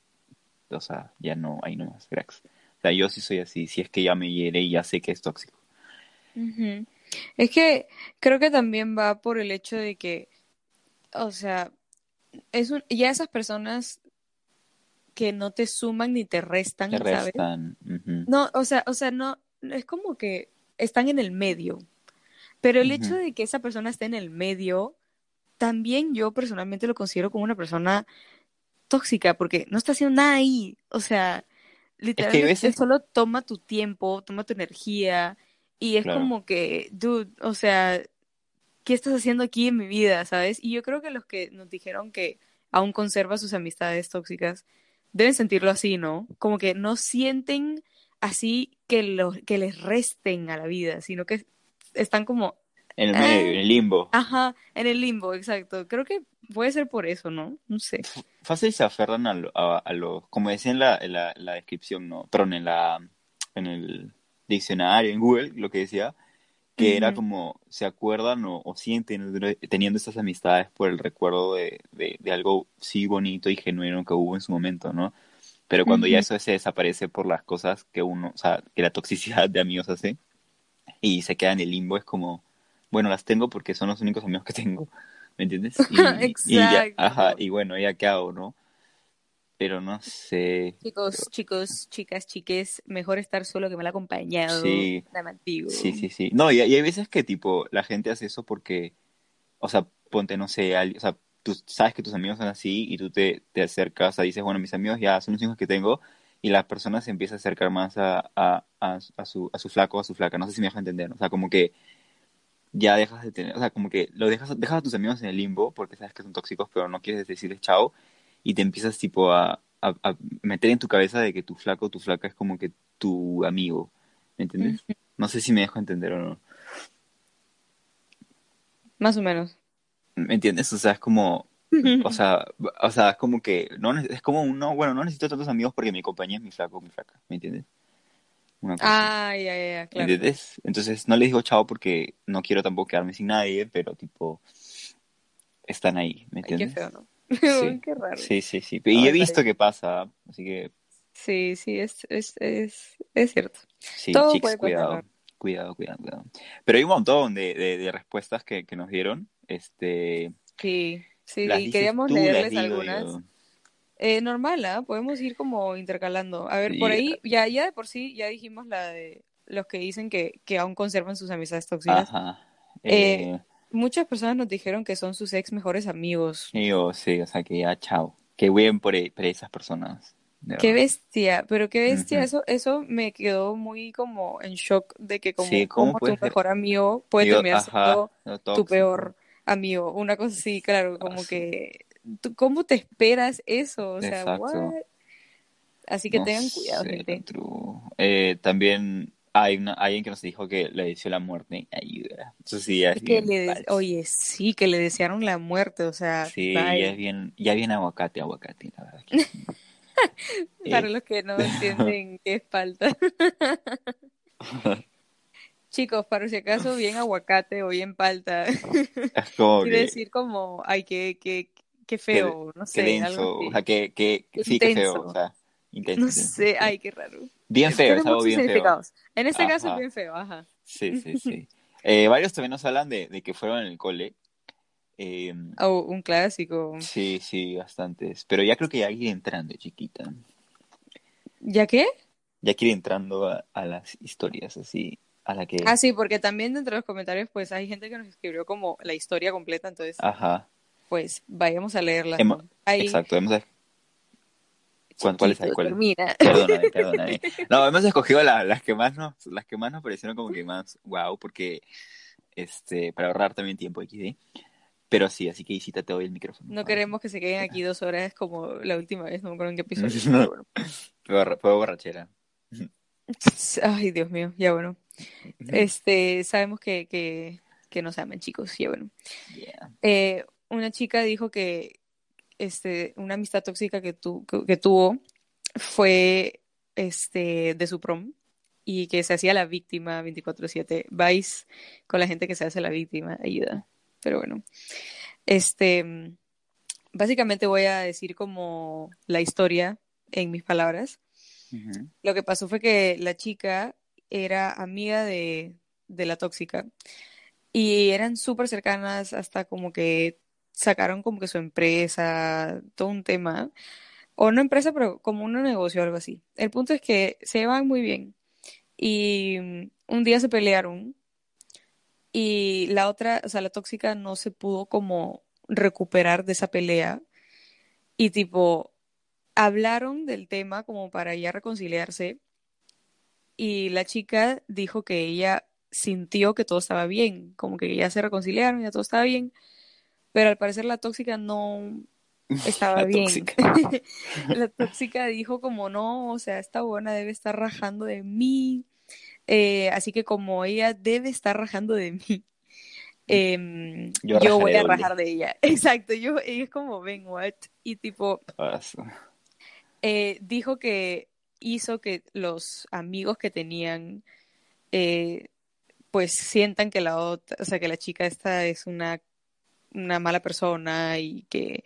o sea, ya no, ahí no más, cracks. O sea, yo sí soy así, si es que ya me hiere y ya sé que es tóxico. Es que creo que también va por el hecho de que, o sea, es un, ya esas personas que no te suman ni te restan, Te ¿sabes? restan. ujú. No, o sea, o sea, no, es como que están en el medio. Pero el hecho de que esa persona esté en el medio, también yo personalmente lo considero como una persona tóxica, porque no está haciendo nada ahí. O sea, literalmente veces- solo toma tu tiempo, toma tu energía, y es Claro. como que, dude, o sea, ¿qué estás haciendo aquí en mi vida, sabes? Y yo creo que los que nos dijeron que aún conserva sus amistades tóxicas, deben sentirlo así, ¿no? Como que no sienten así que, lo, que les resten a la vida, sino que están como, En el medio, en el limbo. ajá, en el limbo, exacto. Creo que puede ser por eso, ¿no? No sé. Fácil se aferran a lo, a, a lo- como decía en la, en la, la descripción, ¿no? Perdón, en la, en el diccionario, en Google, lo que decía, que era Ujú. como se acuerdan o, o sienten teniendo estas amistades por el recuerdo de, de, de algo sí bonito y genuino que hubo en su momento, ¿no? Pero cuando ya Ujú. eso se desaparece por las cosas que uno, o sea, que la toxicidad de amigos hace y se queda en el limbo, es como, bueno, las tengo porque son los únicos amigos que tengo, ¿me entiendes? Y, y ya, Exacto. ajá, y bueno, ya qué hago, ¿no? Pero no sé, Chicos, chicos, chicas, chiques, mejor estar solo que mal acompañado. Sí. Sí, sí, sí. No, y, y hay veces que tipo la gente hace eso porque, o sea, ponte, no sé, al- o sea, tú sabes que tus amigos son así y tú te, te acercas, o sea, dices, bueno, mis amigos ya son los únicos que tengo y la persona se empieza a acercar más a, a, a, a su, a su flaco o a su flaca. No sé si me dejo entender, o sea, como que ya dejas de tener, o sea, como que lo dejas, dejas a tus amigos en el limbo porque sabes que son tóxicos, pero no quieres decirles chao y te empiezas tipo a, a, a meter en tu cabeza de que tu flaco o tu flaca es como que tu amigo, ¿me entiendes? No sé si me dejo entender o no. Más o menos. ¿Me entiendes? O sea, es como, o sea, o sea, es como que, no, es como un, no, bueno, no necesito tantos amigos porque mi compañía es mi flaco o mi flaca, ¿me entiendes? Una cosa así, Ah, ya, ya, ya, ¿me claro. entiendes? Entonces, no les digo chao porque no quiero tampoco quedarme sin nadie, pero tipo, están ahí, ¿me Ay, qué entiendes? feo, ¿no? Sí. Qué raro. Sí, sí, sí. Y he visto que pasa, así que, Sí, sí, es, es, es, es cierto. sí, Todo chicos, puede cuidado, cuidado, cuidado, cuidado. Pero hay un montón de, de, de respuestas que, que nos dieron, este, Sí, sí, las y queríamos tú, leerles digo algunas. Eh, normal, ¿ah? Podemos ir como intercalando. A ver, por ahí, ya, ya de por sí, ya dijimos la de los que dicen que, que aún conservan sus amistades tóxicas. Ajá. Eh, Eh, Muchas personas nos dijeron que son sus ex mejores amigos. yo, sí, o sea que ya, chao. Qué bien por, e- por esas personas. Qué bestia, pero qué bestia, eso, eso me quedó muy como en shock de que como, Sí, ¿cómo como tu ser? mejor amigo puede terminar ajá, siendo tu peor amigo, una cosa así, claro, como que, tú- ¿cómo te esperas eso? O sea, Exacto. what? Así que No tengan cuidado, sé, gente. Eh, también hay una, alguien que nos dijo que le deseó la muerte. Ayuda. Eso sí, ya es Es que bien le, des- falso. oye, sí, que le desearon la muerte, o sea, Sí, ya es bien, ya bien aguacate, aguacate, la verdad. que. Para Eh, los que no entienden qué es falta. Chicos, para si acaso, bien aguacate o bien palta. Quiere decir como, ay, qué, qué, qué que, feo, no que sé, algo denso, o sea, que, que, Qué sí, que feo, o sea, intenso, No sé, ay, qué raro. Bien feo, es algo bien feo. En este caso es bien feo, ajá. Sí, sí, sí. Eh, varios también nos hablan de, de que fueron en el cole. Eh, Oh, un clásico. sí, sí, bastantes. Pero ya creo que ya quiere entrando, chiquita. ¿Ya qué? Ya quiere entrando a, a las historias, así, a la que... Ah, sí, porque también dentro de los comentarios, pues hay gente que nos escribió como la historia completa, entonces, Ajá, pues vayamos a leerla. Hemo- ¿no? Hay... exacto. Hemos... ¿Cuál, cuál es ahí? Chiquito, ¿Cuál? Perdóname, perdóname. No, hemos escogido la- las que más nos, las que más nos parecieron como que más wow, porque este, para ahorrar también tiempo ¿sí? Pero sí, así que Isita te doy el micrófono. No queremos que se queden aquí dos horas como la última vez, no me acuerdo en qué episodio. No. bueno. Fue borrachera. Ay, Dios mío, ya bueno. Este, sabemos que, que, que nos aman, chicos, ya bueno. Yeah. Eh, una chica dijo que este, una amistad tóxica que, tu, que, que tuvo fue este, de su prom y que se hacía la víctima 24/7. Vais con la gente que se hace la víctima, ayuda. Pero bueno, este, básicamente voy a decir como la historia en mis palabras. Lo que pasó fue que la chica era amiga de, de la tóxica y eran súper cercanas hasta como que sacaron como que su empresa, todo un tema, o no empresa, pero como un negocio o algo así. El punto es que se llevan muy bien y mm, un día se pelearon y la otra, o sea, la tóxica no se pudo como recuperar de esa pelea y tipo, hablaron del tema como para ya reconciliarse y la chica dijo que ella sintió que todo estaba bien, como que ya se reconciliaron, ya todo estaba bien, pero al parecer la tóxica no estaba bien. la tóxica dijo como no, o sea, esta buena debe estar rajando de mí, eh, así que como ella debe estar rajando de mí, em, yo, voy a rajar de ella. Exacto, yo, ella es como, ven, what? Y tipo, eh, dijo que hizo que los amigos que tenían, eh, pues sientan que la otra, o sea, que la chica esta es una, una mala persona y que,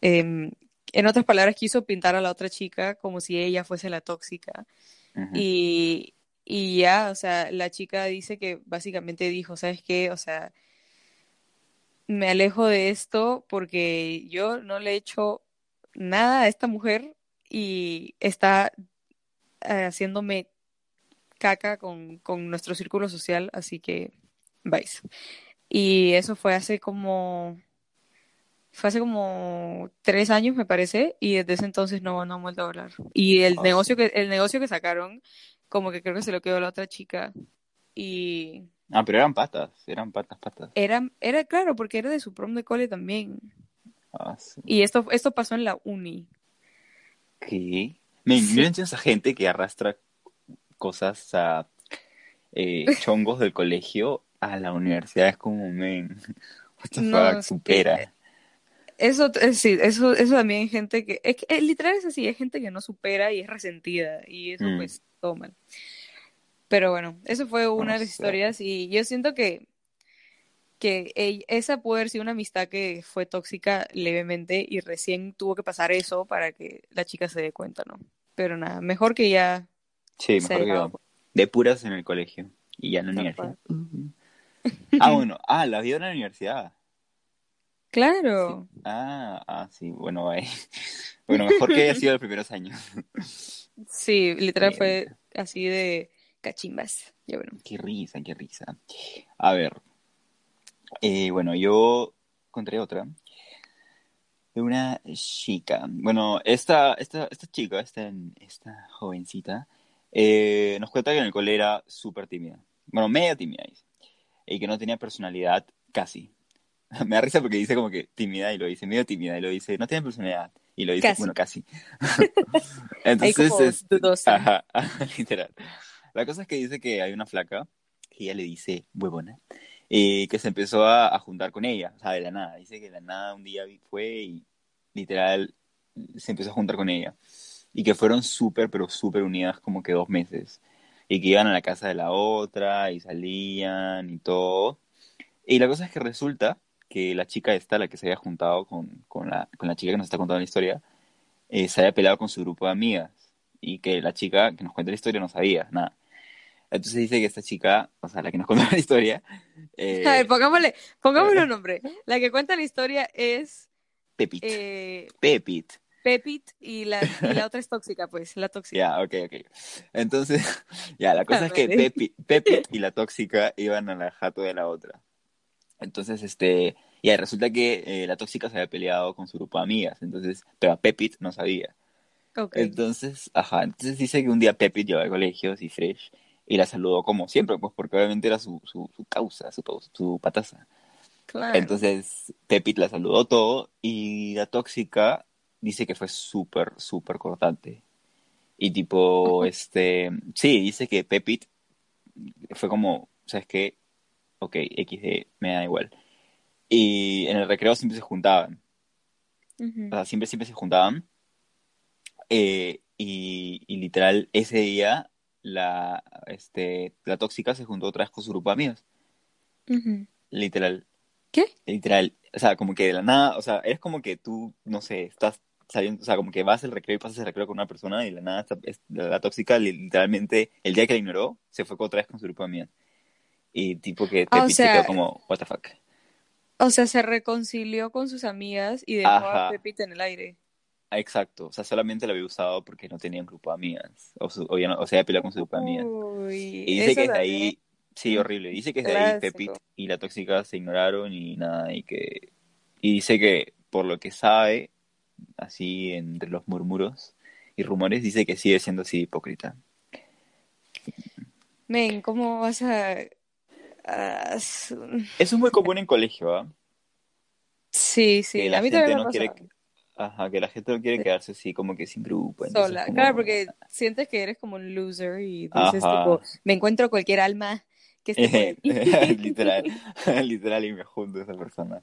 em, en otras palabras, quiso pintar a la otra chica como si ella fuese la tóxica. Y, y ya, o sea, la chica dice que básicamente dijo, ¿sabes qué? O sea, me alejo de esto porque yo no le he hecho nada a esta mujer y está eh, haciéndome caca con, con, nuestro círculo social, así que vais. Y eso fue hace como fue hace como tres años me parece y desde ese entonces no, no han vuelto a hablar. Y el ah, negocio que el negocio que sacaron como que creo que se lo quedó la otra chica. Y ah pero eran patas eran patas patas. Eran era claro porque era de su prom de cole también. Ah, y esto esto pasó en la uni. ¿Qué? Me sí. esa gente que arrastra cosas a eh, chongos del colegio a la universidad es como men no, supera eso sí eso eso también hay gente que es que, eh, literal es así hay gente que no supera y es resentida y eso mm. pues todo mal. Pero bueno, eso fue una de las historias y yo siento que, que esa puede haber sido una amistad que fue tóxica levemente y recién tuvo que pasar eso para que la chica se dé cuenta, ¿no? Pero nada, mejor que ya... Sí, mejor que de puras en el colegio y ya en la universidad. Ah, bueno, ah, la vio en la universidad. Claro. Ah, ah, sí, bueno, Bueno, mejor que haya sido los primeros años. Sí, literal fue así de cachimbas. Qué risa, qué risa. A ver. Eh, bueno, yo encontré otra. De una chica. Bueno, esta, esta, esta chica, esta, esta jovencita, eh, nos cuenta que en el cole era súper tímida. Bueno, media tímida. Y que no tenía personalidad casi. Me da risa porque dice como que tímida y lo dice medio tímida y lo dice, no tiene personalidad. Y lo dice, bueno, casi. Entonces, es, ajá, literal. La cosa es que dice que hay una flaca que ella le dice huevona y que se empezó a, juntar con ella, o sea, de la nada. Dice que de la nada un día fue y literal se empezó a juntar con ella. Y que fueron súper, pero súper unidas como que dos meses. Y que iban a la casa de la otra y salían y todo. Y la cosa es que resulta que la chica esta, la que se había juntado con, con, la, con la chica que nos está contando la historia, eh, se había peleado con su grupo de amigas y que la chica que nos cuenta la historia no sabía nada. Entonces dice que esta chica, o sea, la que nos cuenta la historia... Eh, a ver, pongámosle, pongámosle un nombre. La que cuenta la historia es... Pepit. Eh, Pepit. Pepit y la, y la otra es tóxica, pues, la tóxica. Ya, ok, ok. Entonces, ya, la cosa es que Pepit, Pepit y la tóxica iban a la jato de la otra. Entonces, este, y resulta que eh, la tóxica se había peleado con su grupo de amigas, entonces, pero a Pepit no sabía. Entonces, ajá, entonces dice que un día Pepit llegó al colegio, así fresh, y la saludó como siempre, pues porque obviamente era su, su, su causa, su, su pataza. Claro. Entonces, Pepit la saludó todo, y la tóxica dice que fue súper, súper cortante. Y tipo, este, sí, dice que Pepit fue como, ¿sabes qué? ok, XD, me da igual. Y en el recreo siempre se juntaban. O sea, siempre, siempre se juntaban. Eh, y, literal, ese día la, este, la tóxica se juntó otra vez con su grupo de amigos. Literal. ¿Qué? Literal. O sea, como que de la nada, o sea, es como que tú, no sé, estás saliendo, o sea, como que vas al recreo y pasas el recreo con una persona y la nada, la tóxica literalmente, el día que la ignoró, se fue otra vez con su grupo de amigos y tipo que te, ah, como, what the fuck. O sea, se reconcilió con sus amigas y dejó a Pepita en el aire. Exacto, o sea, solamente la había usado porque no tenía un grupo de amigas, o, o, ya no, o sea, peleado con su grupo de amigas. y dice que desde ahí, sí, horrible, dice que desde ahí Pepit y la tóxica se ignoraron y nada, y que, y dice que por lo que sabe, así entre los murmuros y rumores, dice que sigue siendo así hipócrita. Men, ¿cómo vas a...? Eso es muy común en colegio, ¿ah? Sí, sí, a mí también me no quiere Ajá, que la gente no quiere quedarse así como que sin grupo. Sola, claro, porque sientes que eres como un loser y dices tipo, me encuentro cualquier alma que esté literal, literal y me junto a esa persona.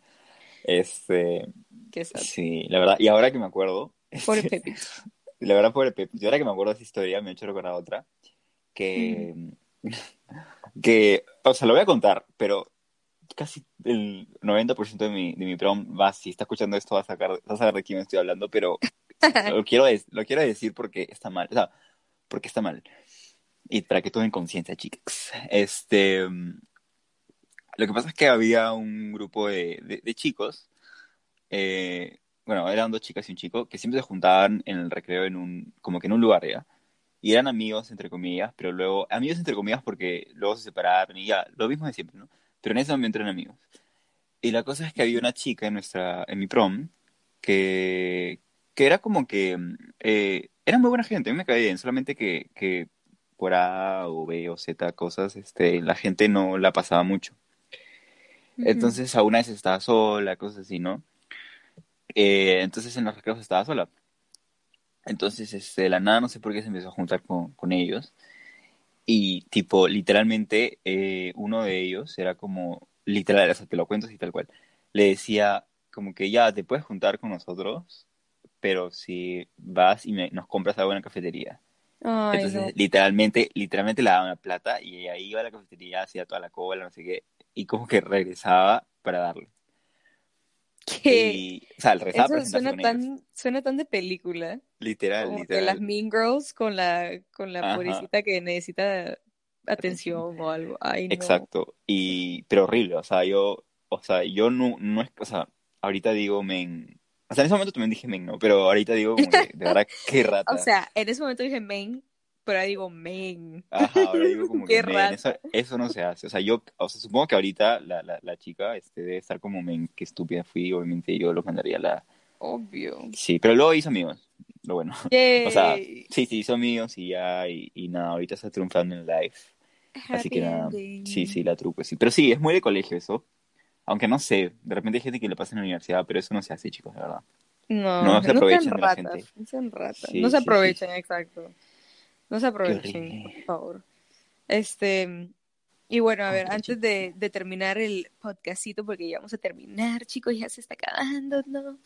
Este, Qué sí, la verdad, y ahora que me acuerdo. Pobre Pepe. La verdad, pobre Pepe. Y ahora que me acuerdo de esa historia, me he hecho recordar otra. Que, que, o sea, lo voy a contar, pero casi el 90% de mi, de mi prom va, si está escuchando esto, va a, sacar, va a saber de quién estoy hablando, pero lo, quiero, lo quiero decir porque está mal, o sea, porque está mal. Y para que tomen conciencia, chicas. Este, lo que pasa es que había un grupo de, de, chicos, eh, bueno, eran dos chicas y un chico, que siempre se juntaban en el recreo en un, como que en un lugar, ¿ya? Y eran amigos, entre comillas, pero luego, amigos entre comillas porque luego se separaron y ya, lo mismo de siempre, ¿no? pero en ese momento eran amigos. Y la cosa es que había una chica en nuestra, en mi prom, que, que era como que, eh, era muy buena gente, a mí me caía bien, solamente que, que por A o B o Z cosas, este, la gente no la pasaba mucho. Entonces a una vez estaba sola, cosas así, ¿no? Eh, entonces en los recreos estaba sola. Entonces, este, de la nada, no sé por qué se empezó a juntar con, con ellos. Y tipo, literalmente, eh, uno de ellos era como, literal, o sea, te lo cuento así tal cual, le decía como que ya te puedes juntar con nosotros, pero si vas y nos compras algo en la cafetería. Entonces, literalmente, literalmente le daban la plata y ahí iba a la cafetería, hacía toda la cola, no sé qué, y como que regresaba para darle. Que o sea, el Eso suena tan, suena tan de película. Literal, como literal. De las Mean Girls con la, con la pobrecita que necesita atención o algo. Ay, Exacto. Y, pero horrible, o sea, yo, o sea, yo no, no es, o sea, ahorita digo men. O sea, en ese momento también dije men, ¿no? Pero ahorita digo como que, de verdad, qué rata. o sea, en ese momento dije men, pero ahora digo men. Ajá, ahora digo como que men, eso, eso, no se hace. O sea, yo, o sea, supongo que ahorita la, la, la chica este, debe estar como men, qué estúpida fui, obviamente yo lo mandaría a la... Obvio. Sí, pero luego hizo amigos, lo bueno. O sea, sí, sí, hizo amigos y ya, y, y nada, ahorita está triunfando en live. Así que nada, sí, sí, la truco, sí. Pero sí, es muy de colegio eso. Aunque no sé, de repente hay gente que le pasa en la universidad, pero eso no se hace, chicos, de verdad. No, no se aprovechan de la gente. No ratas. no se aprovechan, exacto. No se aprovechen, por favor. Este, y bueno, a ver, antes de, de, terminar el podcastito, porque ya vamos a terminar, chicos, ya se está acabando, ¿no?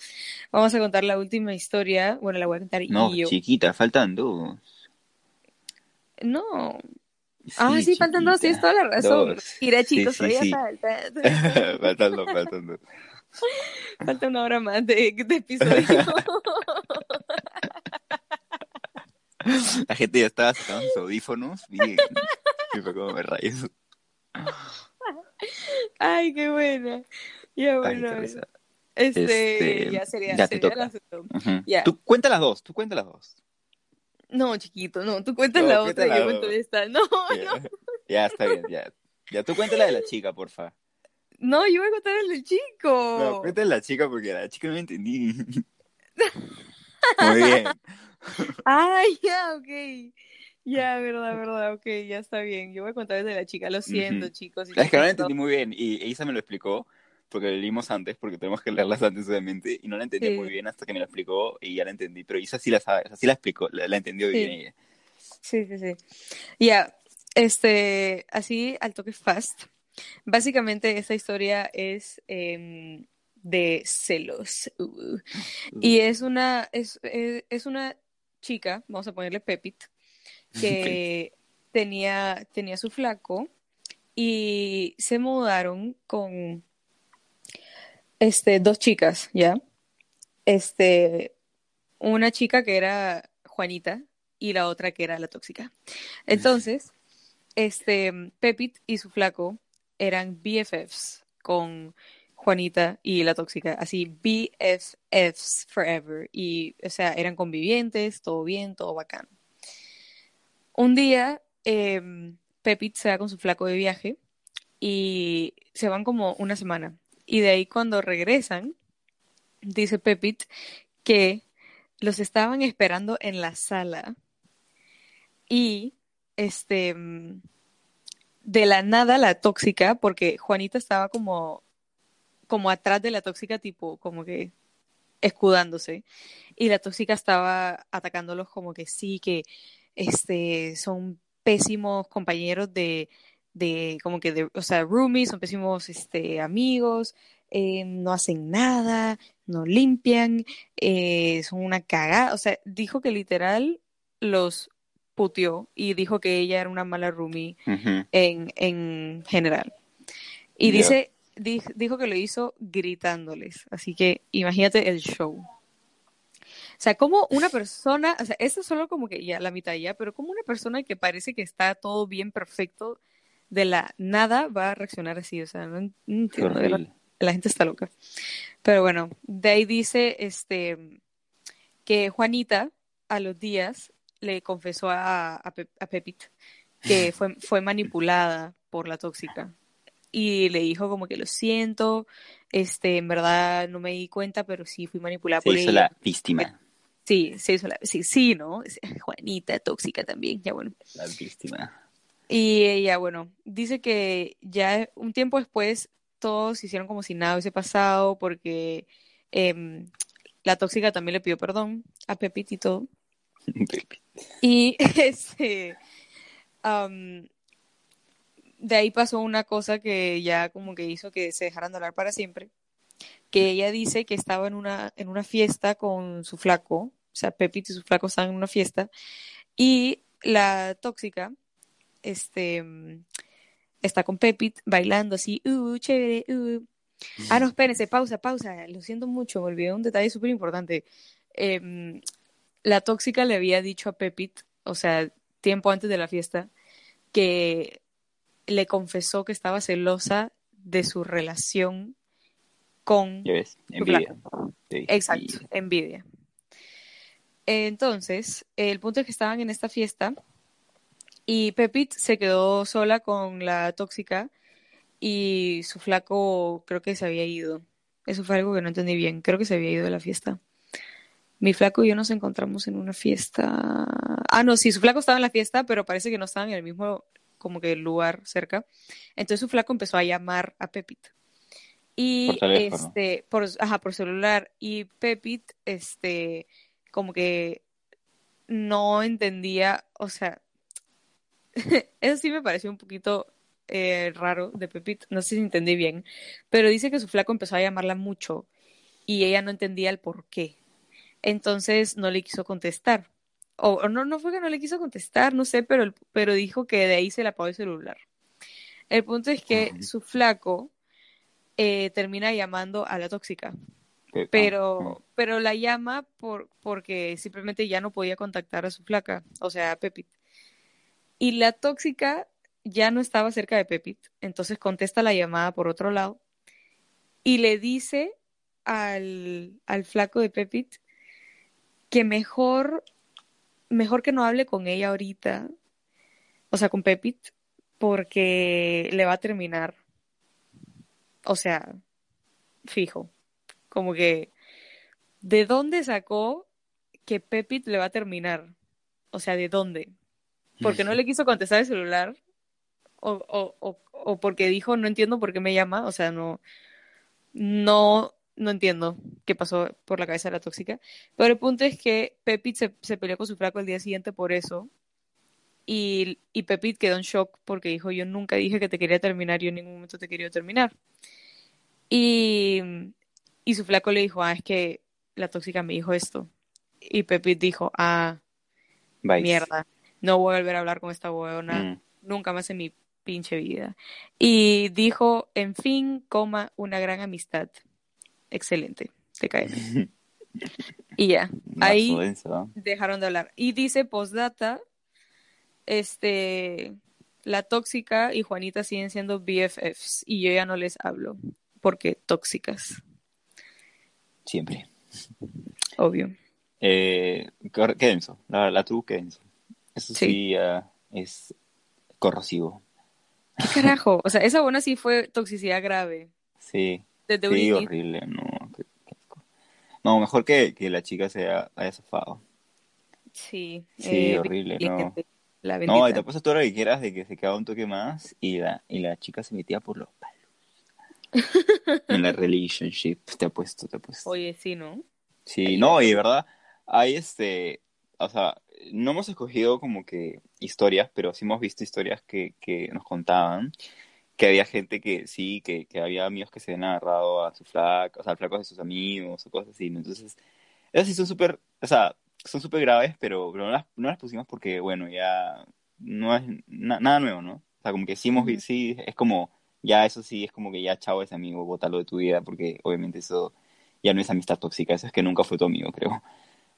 Vamos a contar la última historia. Bueno, la voy a contar no, chiquita, faltan dos. No. ah, sí, faltan dos, tienes toda la razón. Mira, chicos, todavía falta. faltan dos, faltan dos. Falta una hora más de, de episodio. La gente ya estaba sacando sus audífonos. Bien, fue como me rayos. Ay, qué buena. Ya bueno. este, este, ya sería, ya sería la ya. Tú cuenta las dos, tú cuenta las dos. No, chiquito, no, tú cuentas la otra y yo cuento esta. No, ya. no. Ya, está bien, ya. Ya tú cuenta la de la chica, porfa. No, yo voy a contar el del chico. No, cuenta la chica porque la chica no me entendí. Muy bien. Ay, ya, ok. Ya, verdad, verdad, ok, ya está bien. Yo voy a contar desde la chica, lo siento, chicos. es que no la entendí muy bien y Isa me lo explicó porque leímos antes, porque tenemos que leerlas antes, obviamente, y no la entendí muy bien hasta que me lo explicó y ya la entendí, pero Isa sí la sabe, o sea, sí la explicó, la, entendió bien ella. Sí, sí, sí. Ya, este, así al toque fast. Básicamente esta historia es em, de celos. Uh. Y es una, es, es una chica, vamos a ponerle Pepit, que tenía, tenía su flaco y se mudaron con este, dos chicas, ¿ya? Este, una chica que era Juanita y la otra que era la tóxica. Entonces, este, Pepit y su flaco eran BFFs con Juanita y la tóxica, así BFFs forever. Y, o sea, eran convivientes, todo bien, todo bacán. Un día, eh, Pepit se va con su flaco de viaje y se van como una semana. Y de ahí cuando regresan, dice Pepit que los estaban esperando en la sala y este de la nada la tóxica porque Juanita estaba como como atrás de la tóxica tipo como que escudándose y la tóxica estaba atacándolos como que sí que este son pésimos compañeros de de como que de, o sea roomies son pésimos este amigos eh, no hacen nada, no limpian, eh, son una cagada. O sea, dijo que literal los puteó y dijo que ella era una mala roomie en, en general. Y dice, dijo que lo hizo gritándoles. Así que imagínate el show. O sea, como una persona, o sea, esto es solo como que ya la mitad ya, pero como una persona que parece que está todo bien perfecto, de la nada va a reaccionar así, o sea, no, entiendo la gente está loca. Pero bueno, de ahí dice este que Juanita a los días le confesó a, a, Pepit que fue, fue manipulada por la tóxica. Y le dijo como que lo siento, este, en verdad no me di cuenta, pero sí fui manipulada se por hizo la víctima. Sí, se hizo la, sí, sí, ¿no? Juanita, tóxica también, ya bueno. La víctima. Y ella, bueno, dice que ya un tiempo después todos hicieron como si nada hubiese pasado porque em, la tóxica también le pidió perdón a Pepit y todo. y este, de ahí pasó una cosa que ya como que hizo que se dejaran de hablar para siempre, que ella dice que estaba en una, en una fiesta con su flaco, o sea, Pepit y su flaco estaban en una fiesta, y la tóxica, este, está con Pepit bailando así, uh, chévere, uh. Ah, no, espérense, pausa, pausa. Lo siento mucho, me olvidé un detalle súper importante. Em, la tóxica le había dicho a Pepit, o sea, tiempo antes de la fiesta, que le confesó que estaba celosa de su relación con. Ya ves, envidia. Exacto, envidia. Entonces, el punto es que estaban en esta fiesta y Pepit se quedó sola con la tóxica y su flaco creo que se había ido. Eso fue algo que no entendí bien. Creo que se había ido de la fiesta. Mi flaco y yo nos encontramos en una fiesta. Ah, no, sí, su flaco estaba en la fiesta, pero parece que no estaban en el mismo como que lugar cerca. Entonces su flaco empezó a llamar a Pepit. Y por este, por, ajá, por celular. Y Pepit, este, como que no entendía, o sea, Eso sí me pareció un poquito eh, raro de Pepit, no sé si entendí bien, pero dice que su flaco empezó a llamarla mucho y ella no entendía el por qué. Entonces no le quiso contestar. O, no, no fue que no le quiso contestar, no sé, pero, pero dijo que de ahí se le apagó el celular. El punto es que su flaco eh, termina llamando a la tóxica. Pero, pero la llama por, porque simplemente ya no podía contactar a su flaca, o sea, a Pepit. Y la tóxica ya no estaba cerca de Pepit, entonces contesta la llamada por otro lado y le dice al, al flaco de Pepit que mejor, mejor que no hable con ella ahorita, o sea, con Pepit, porque le va a terminar. O sea, fijo. Como que, ¿de dónde sacó que Pepit le va a terminar? O sea, ¿de dónde? porque no le quiso contestar el celular o, o, o, porque dijo no entiendo por qué me llama, o sea, no, no, no entiendo qué pasó por la cabeza de la tóxica. Pero el punto es que Pepit se, se peleó con su flaco el día siguiente por eso. Y, y Pepit quedó en shock porque dijo, yo nunca dije que te quería terminar, yo en ningún momento te quería terminar. Y, y su flaco le dijo, ah, es que la tóxica me dijo esto. Y Pepit dijo, ah, mierda no voy a volver a hablar con esta huevona mm. nunca más en mi pinche vida. Y dijo, en fin, coma, una gran amistad. Excelente, te cae. y ya, ahí dejaron de hablar. Y dice postdata, este, la tóxica y Juanita siguen siendo BFFs y yo ya no les hablo. porque tóxicas. Siempre. Obvio. Eh, qué denso. La, la qué denso. Eso sí, es corrosivo. ¿Qué carajo? O sea, esa buena sí fue toxicidad grave. Sí. Sí, horrible, no. No, mejor que, que la chica se haya, zafado. Sí. Sí, eh, horrible, no. no, y te puesto todo lo que quieras de que se quedaba un toque más y la, y la chica se metía por los palos. en la relationship, te ha puesto, te ha puesto. Oye, sí, ¿no? Sí, no, y de verdad, hay este, o sea, no hemos escogido como que historias, pero sí hemos visto historias que, que nos contaban que había gente que sí, que, que había amigos que se habían agarrado a su flaco, o sea, al flaco de sus amigos o cosas así. Entonces, esas sí son súper, o sea, son súper graves, pero, pero no, las, no las pusimos porque, bueno, ya no es nada nuevo, ¿no? O sea, como que sí hemos visto, sí, es como, ya eso sí, es como que ya chao ese amigo, bótalo de tu vida, porque obviamente eso ya no es amistad tóxica, eso es que nunca fue tu amigo, creo.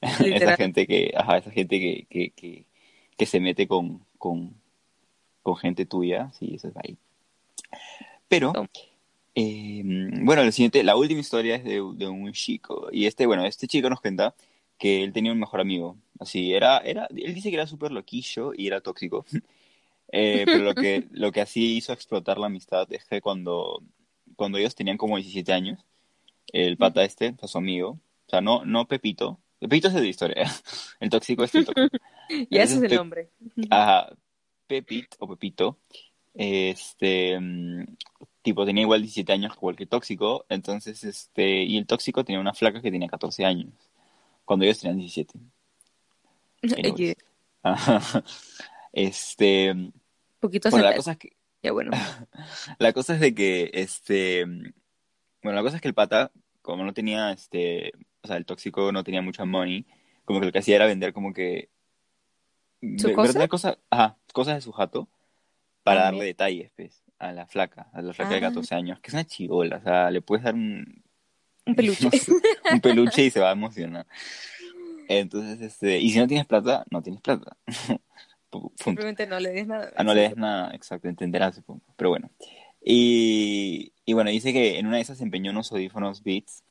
esa gente que, ajá, esa gente que, que, que, que se mete con, con, con gente tuya, sí, eso es ahí. Pero, eh, bueno, lo siguiente, la última historia es de, de, un chico. Y este, bueno, este chico nos cuenta que él tenía un mejor amigo. Así, era, era, él dice que era súper loquillo y era tóxico. eh, pero lo que, lo que así hizo explotar la amistad es que cuando, cuando ellos tenían como 17 años, el pata este, su amigo, o sea, no, no Pepito, Pepito es de la historia, el tóxico es el tóxico. y ese es el nombre. Ajá, Pepito o Pepito este, tipo, tenía igual 17 años igual que Tóxico, entonces, este, y el Tóxico tenía una flaca que tenía 14 años, cuando ellos tenían 17. este, poquito bueno, la cosa es que, ya bueno. la cosa es de que, este, bueno, la cosa es que el pata, como no tenía, este, o sea, el Tóxico no tenía mucha money, como que lo que hacía era vender como que, ¿Su cosa? Cosa, ajá, cosas de su jato para darle detalles, pues, a la flaca, a la flaca de 14 ah. años, que es una chivola, o sea, le puedes dar un... Un peluche. un peluche y se va a emocionar. Entonces, este, y si no tienes plata, no tienes plata. Simplemente no le des nada. Ah, no le des nada, exacto, entenderás, supongo. Pero bueno. Y, y bueno, dice que en una de esas empeñó unos audífonos Beats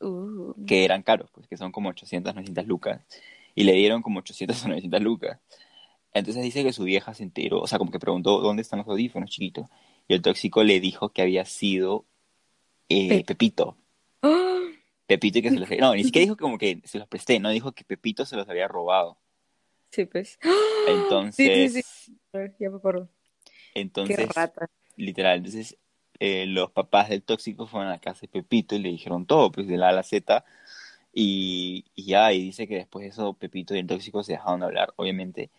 uh. que eran caros, pues que son como 800, 900 lucas. Y le dieron como 800 o 900 lucas. Entonces dice que su vieja se enteró, o sea, como que preguntó dónde están los audífonos, chiquito. Y el tóxico le dijo que había sido eh, Pepito. ¡Ah! Pepito y que se los... No, ni siquiera dijo como que se los presté, no dijo que Pepito se los había robado. Sí, pues. Entonces... Sí, sí, sí. Ya me acuerdo. Entonces... Qué rata. Literal, entonces eh, los papás del tóxico fueron a la casa de Pepito y le dijeron todo, pues de la A a la Z. Y, y ya, y dice que después de eso Pepito y el tóxico se dejaron de hablar, obviamente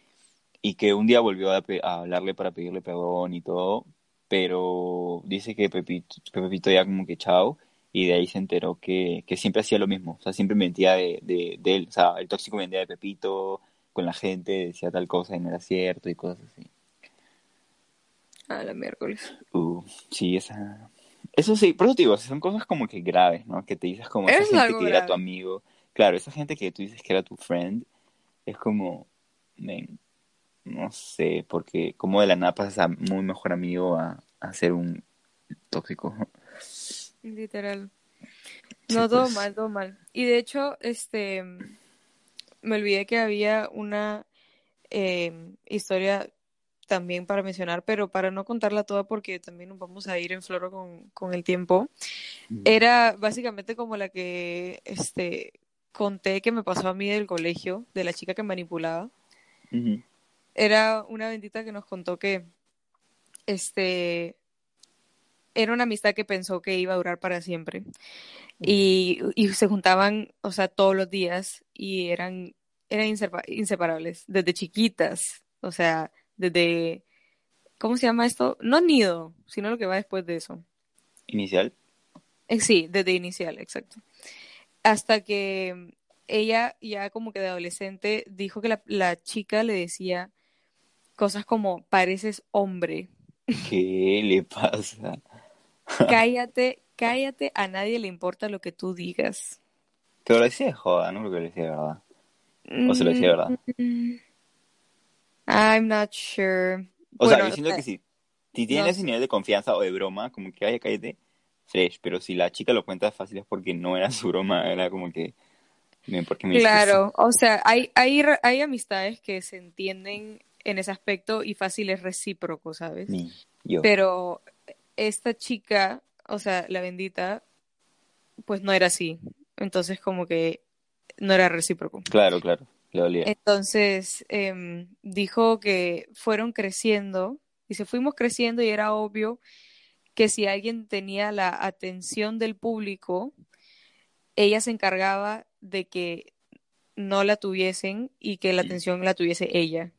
y que un día volvió a, hablarle para pedirle perdón y todo, pero dice que Pepito, Pepito ya como que chao, y de ahí se enteró que, que siempre hacía lo mismo, o sea, siempre mentía de, de, él, o sea, el tóxico mentía de Pepito con la gente, decía tal cosa y no era cierto y cosas así. Ah, la miércoles. Uh, sí, esa... Eso sí, por eso te digo, son cosas como que graves, ¿no? Que te dices como esa gente que era tu amigo. Claro, esa gente que tú dices que era tu friend, es como, no sé, porque como de la nada pasas a muy mejor amigo a, a ser un tóxico. Literal. No, todo pues. mal, todo mal. Y de hecho, este, me olvidé que había una em, historia también para mencionar, pero para no contarla toda porque también nos vamos a ir en floro con, con el tiempo. Era básicamente como la que este, conté que me pasó a mí del colegio, de la chica que manipulaba era una bendita que nos contó que este era una amistad que pensó que iba a durar para siempre. Y, y se juntaban, o sea, todos los días y eran, eran inseparables, desde chiquitas, o sea, desde, ¿cómo se llama esto? No nido, sino lo que va después de eso. ¿Inicial? Eh, sí, desde inicial, exacto. Hasta que ella ya como que de adolescente dijo que la, la chica le decía cosas como pareces hombre. ¿Qué le pasa? cállate, cállate, a nadie le importa lo que tú digas. Pero lo decía de joda, no creo que lo decía de verdad. O se lo decía de verdad. Mm, I'm not sure. O sea, yo siento que si, si tienes ese nivel de confianza o de broma, como que, vaya, cállate, fresh, pero si la chica lo cuenta fácil es porque no era su broma, era como que... claro, o sea, hay, hay, hay amistades que se entienden en ese aspecto y fácil es recíproco, ¿sabes? Pero esta chica, o sea, la bendita, pues no era así. Entonces como que no era recíproco. Claro, claro. Entonces em, dijo que fueron creciendo y se fuimos creciendo y era obvio que si alguien tenía la atención del público, ella se encargaba de que no la tuviesen y que la atención la tuviese ella.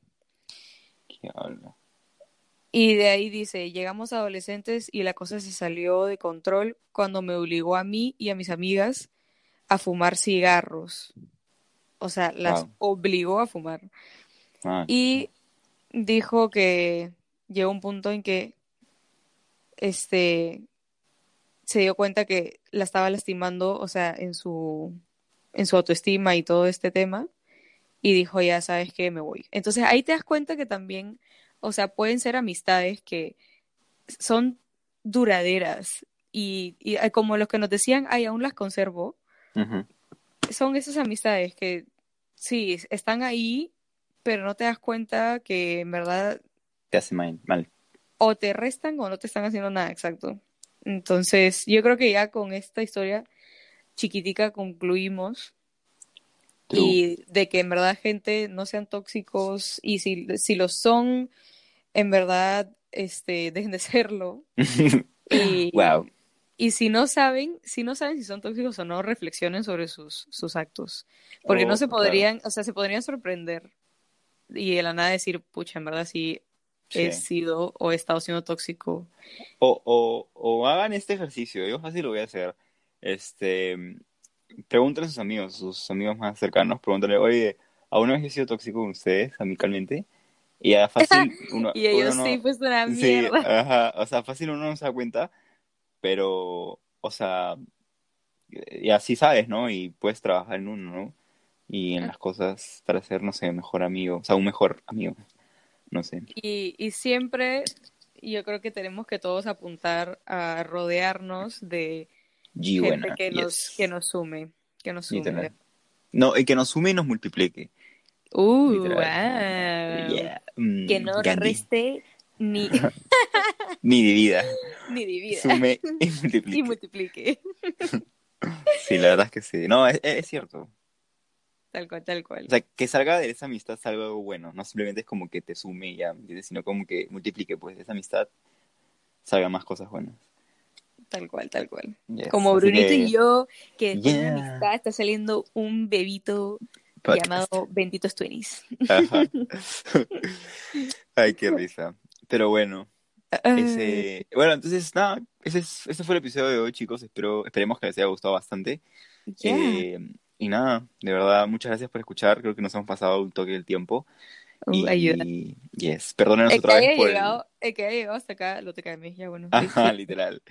Y de ahí dice, llegamos adolescentes y la cosa se salió de control cuando me obligó a mí y a mis amigas a fumar cigarros. O sea, las obligó a fumar. Ah, y dijo que llegó un punto en que este se dio cuenta que la estaba lastimando, o sea, en su en su autoestima y todo este tema y dijo, ya sabes que me voy. Entonces ahí te das cuenta que también, o sea, pueden ser amistades que son duraderas y, y eh, como los que nos decían, ay, aún las conservo. Son esas amistades que sí, están ahí, pero no te das cuenta que en verdad... Te hace mal. O te restan o no te están haciendo nada, exacto. Entonces, yo creo que ya con esta historia chiquitica concluimos y de que en verdad gente no sean tóxicos y si, si lo son, en verdad, este, dejen de serlo. y, wow. y si no saben, si no saben si son tóxicos o no, reflexionen sobre sus, sus actos. Porque no oh, se podrían, o sea, se podrían sorprender y de la nada decir, pucha, en verdad sí, he sido o he estado siendo tóxico. O, o, o hagan este ejercicio, yo fácil lo voy a hacer. Este, pregúntale a sus amigos, sus amigos más cercanos, pregúntale, oye, ¿alguna vez he sido tóxico con ustedes amicalmente? Y ya fácil uno, y ellos sí, pues una mierda. Sí, ajá, o sea, fácil uno no se da cuenta, pero, o sea, y así sabes, ¿no? Y puedes trabajar en uno, ¿no? Y en las cosas para ser, no sé, mejor amigo, o sea, un mejor amigo, no sé. Y, y siempre yo creo que tenemos que todos apuntar a rodearnos de gente que, nos, que nos sume, que nos sume. No, y que nos sume y nos multiplique. Uh, mm, que no reste ni... ni divida. Ni divida. Sume y multiplique. Y multiplique. sí, la verdad es que sí. No, es, es cierto. Tal cual, tal cual. O sea, que salga de esa amistad algo bueno, no simplemente es como que te sume y ya, sino como que multiplique, pues, de esa amistad salga más cosas buenas. Tal cual, tal cual. Como Brunito y yo, que de amistad está saliendo un bebito llamado Benditos Twenties. Ay, qué risa. Pero bueno. Ese... Bueno, entonces, nada, ese, es, ese fue el episodio de hoy, chicos. Espero, esperemos que les haya gustado bastante. Eh, y nada, de verdad, muchas gracias por escuchar. Creo que nos hemos pasado un toque del tiempo. Uh, y, ayuda. yes, perdónenos otra vez por llegado, el... que haya llegado hasta acá, lo TKM, ya bueno. Ajá, literal.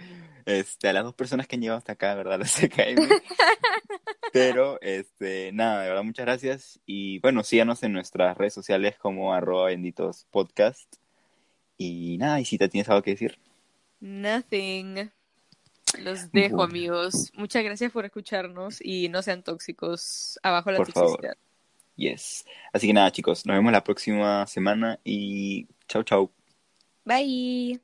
Este, a las dos personas que han llegado hasta acá, ¿verdad? Los TKM. Pero, este, nada, de verdad, muchas gracias. Y bueno, síganos en nuestras redes sociales como arroba benditos podcast. Y nada, y si te tienes algo que decir. Nothing. Los dejo, amigos. Muchas gracias por escucharnos y no sean tóxicos. Abajo la toxicidad. Yes. Así que nada, chicos, nos vemos la próxima semana y chau, chau. Bye.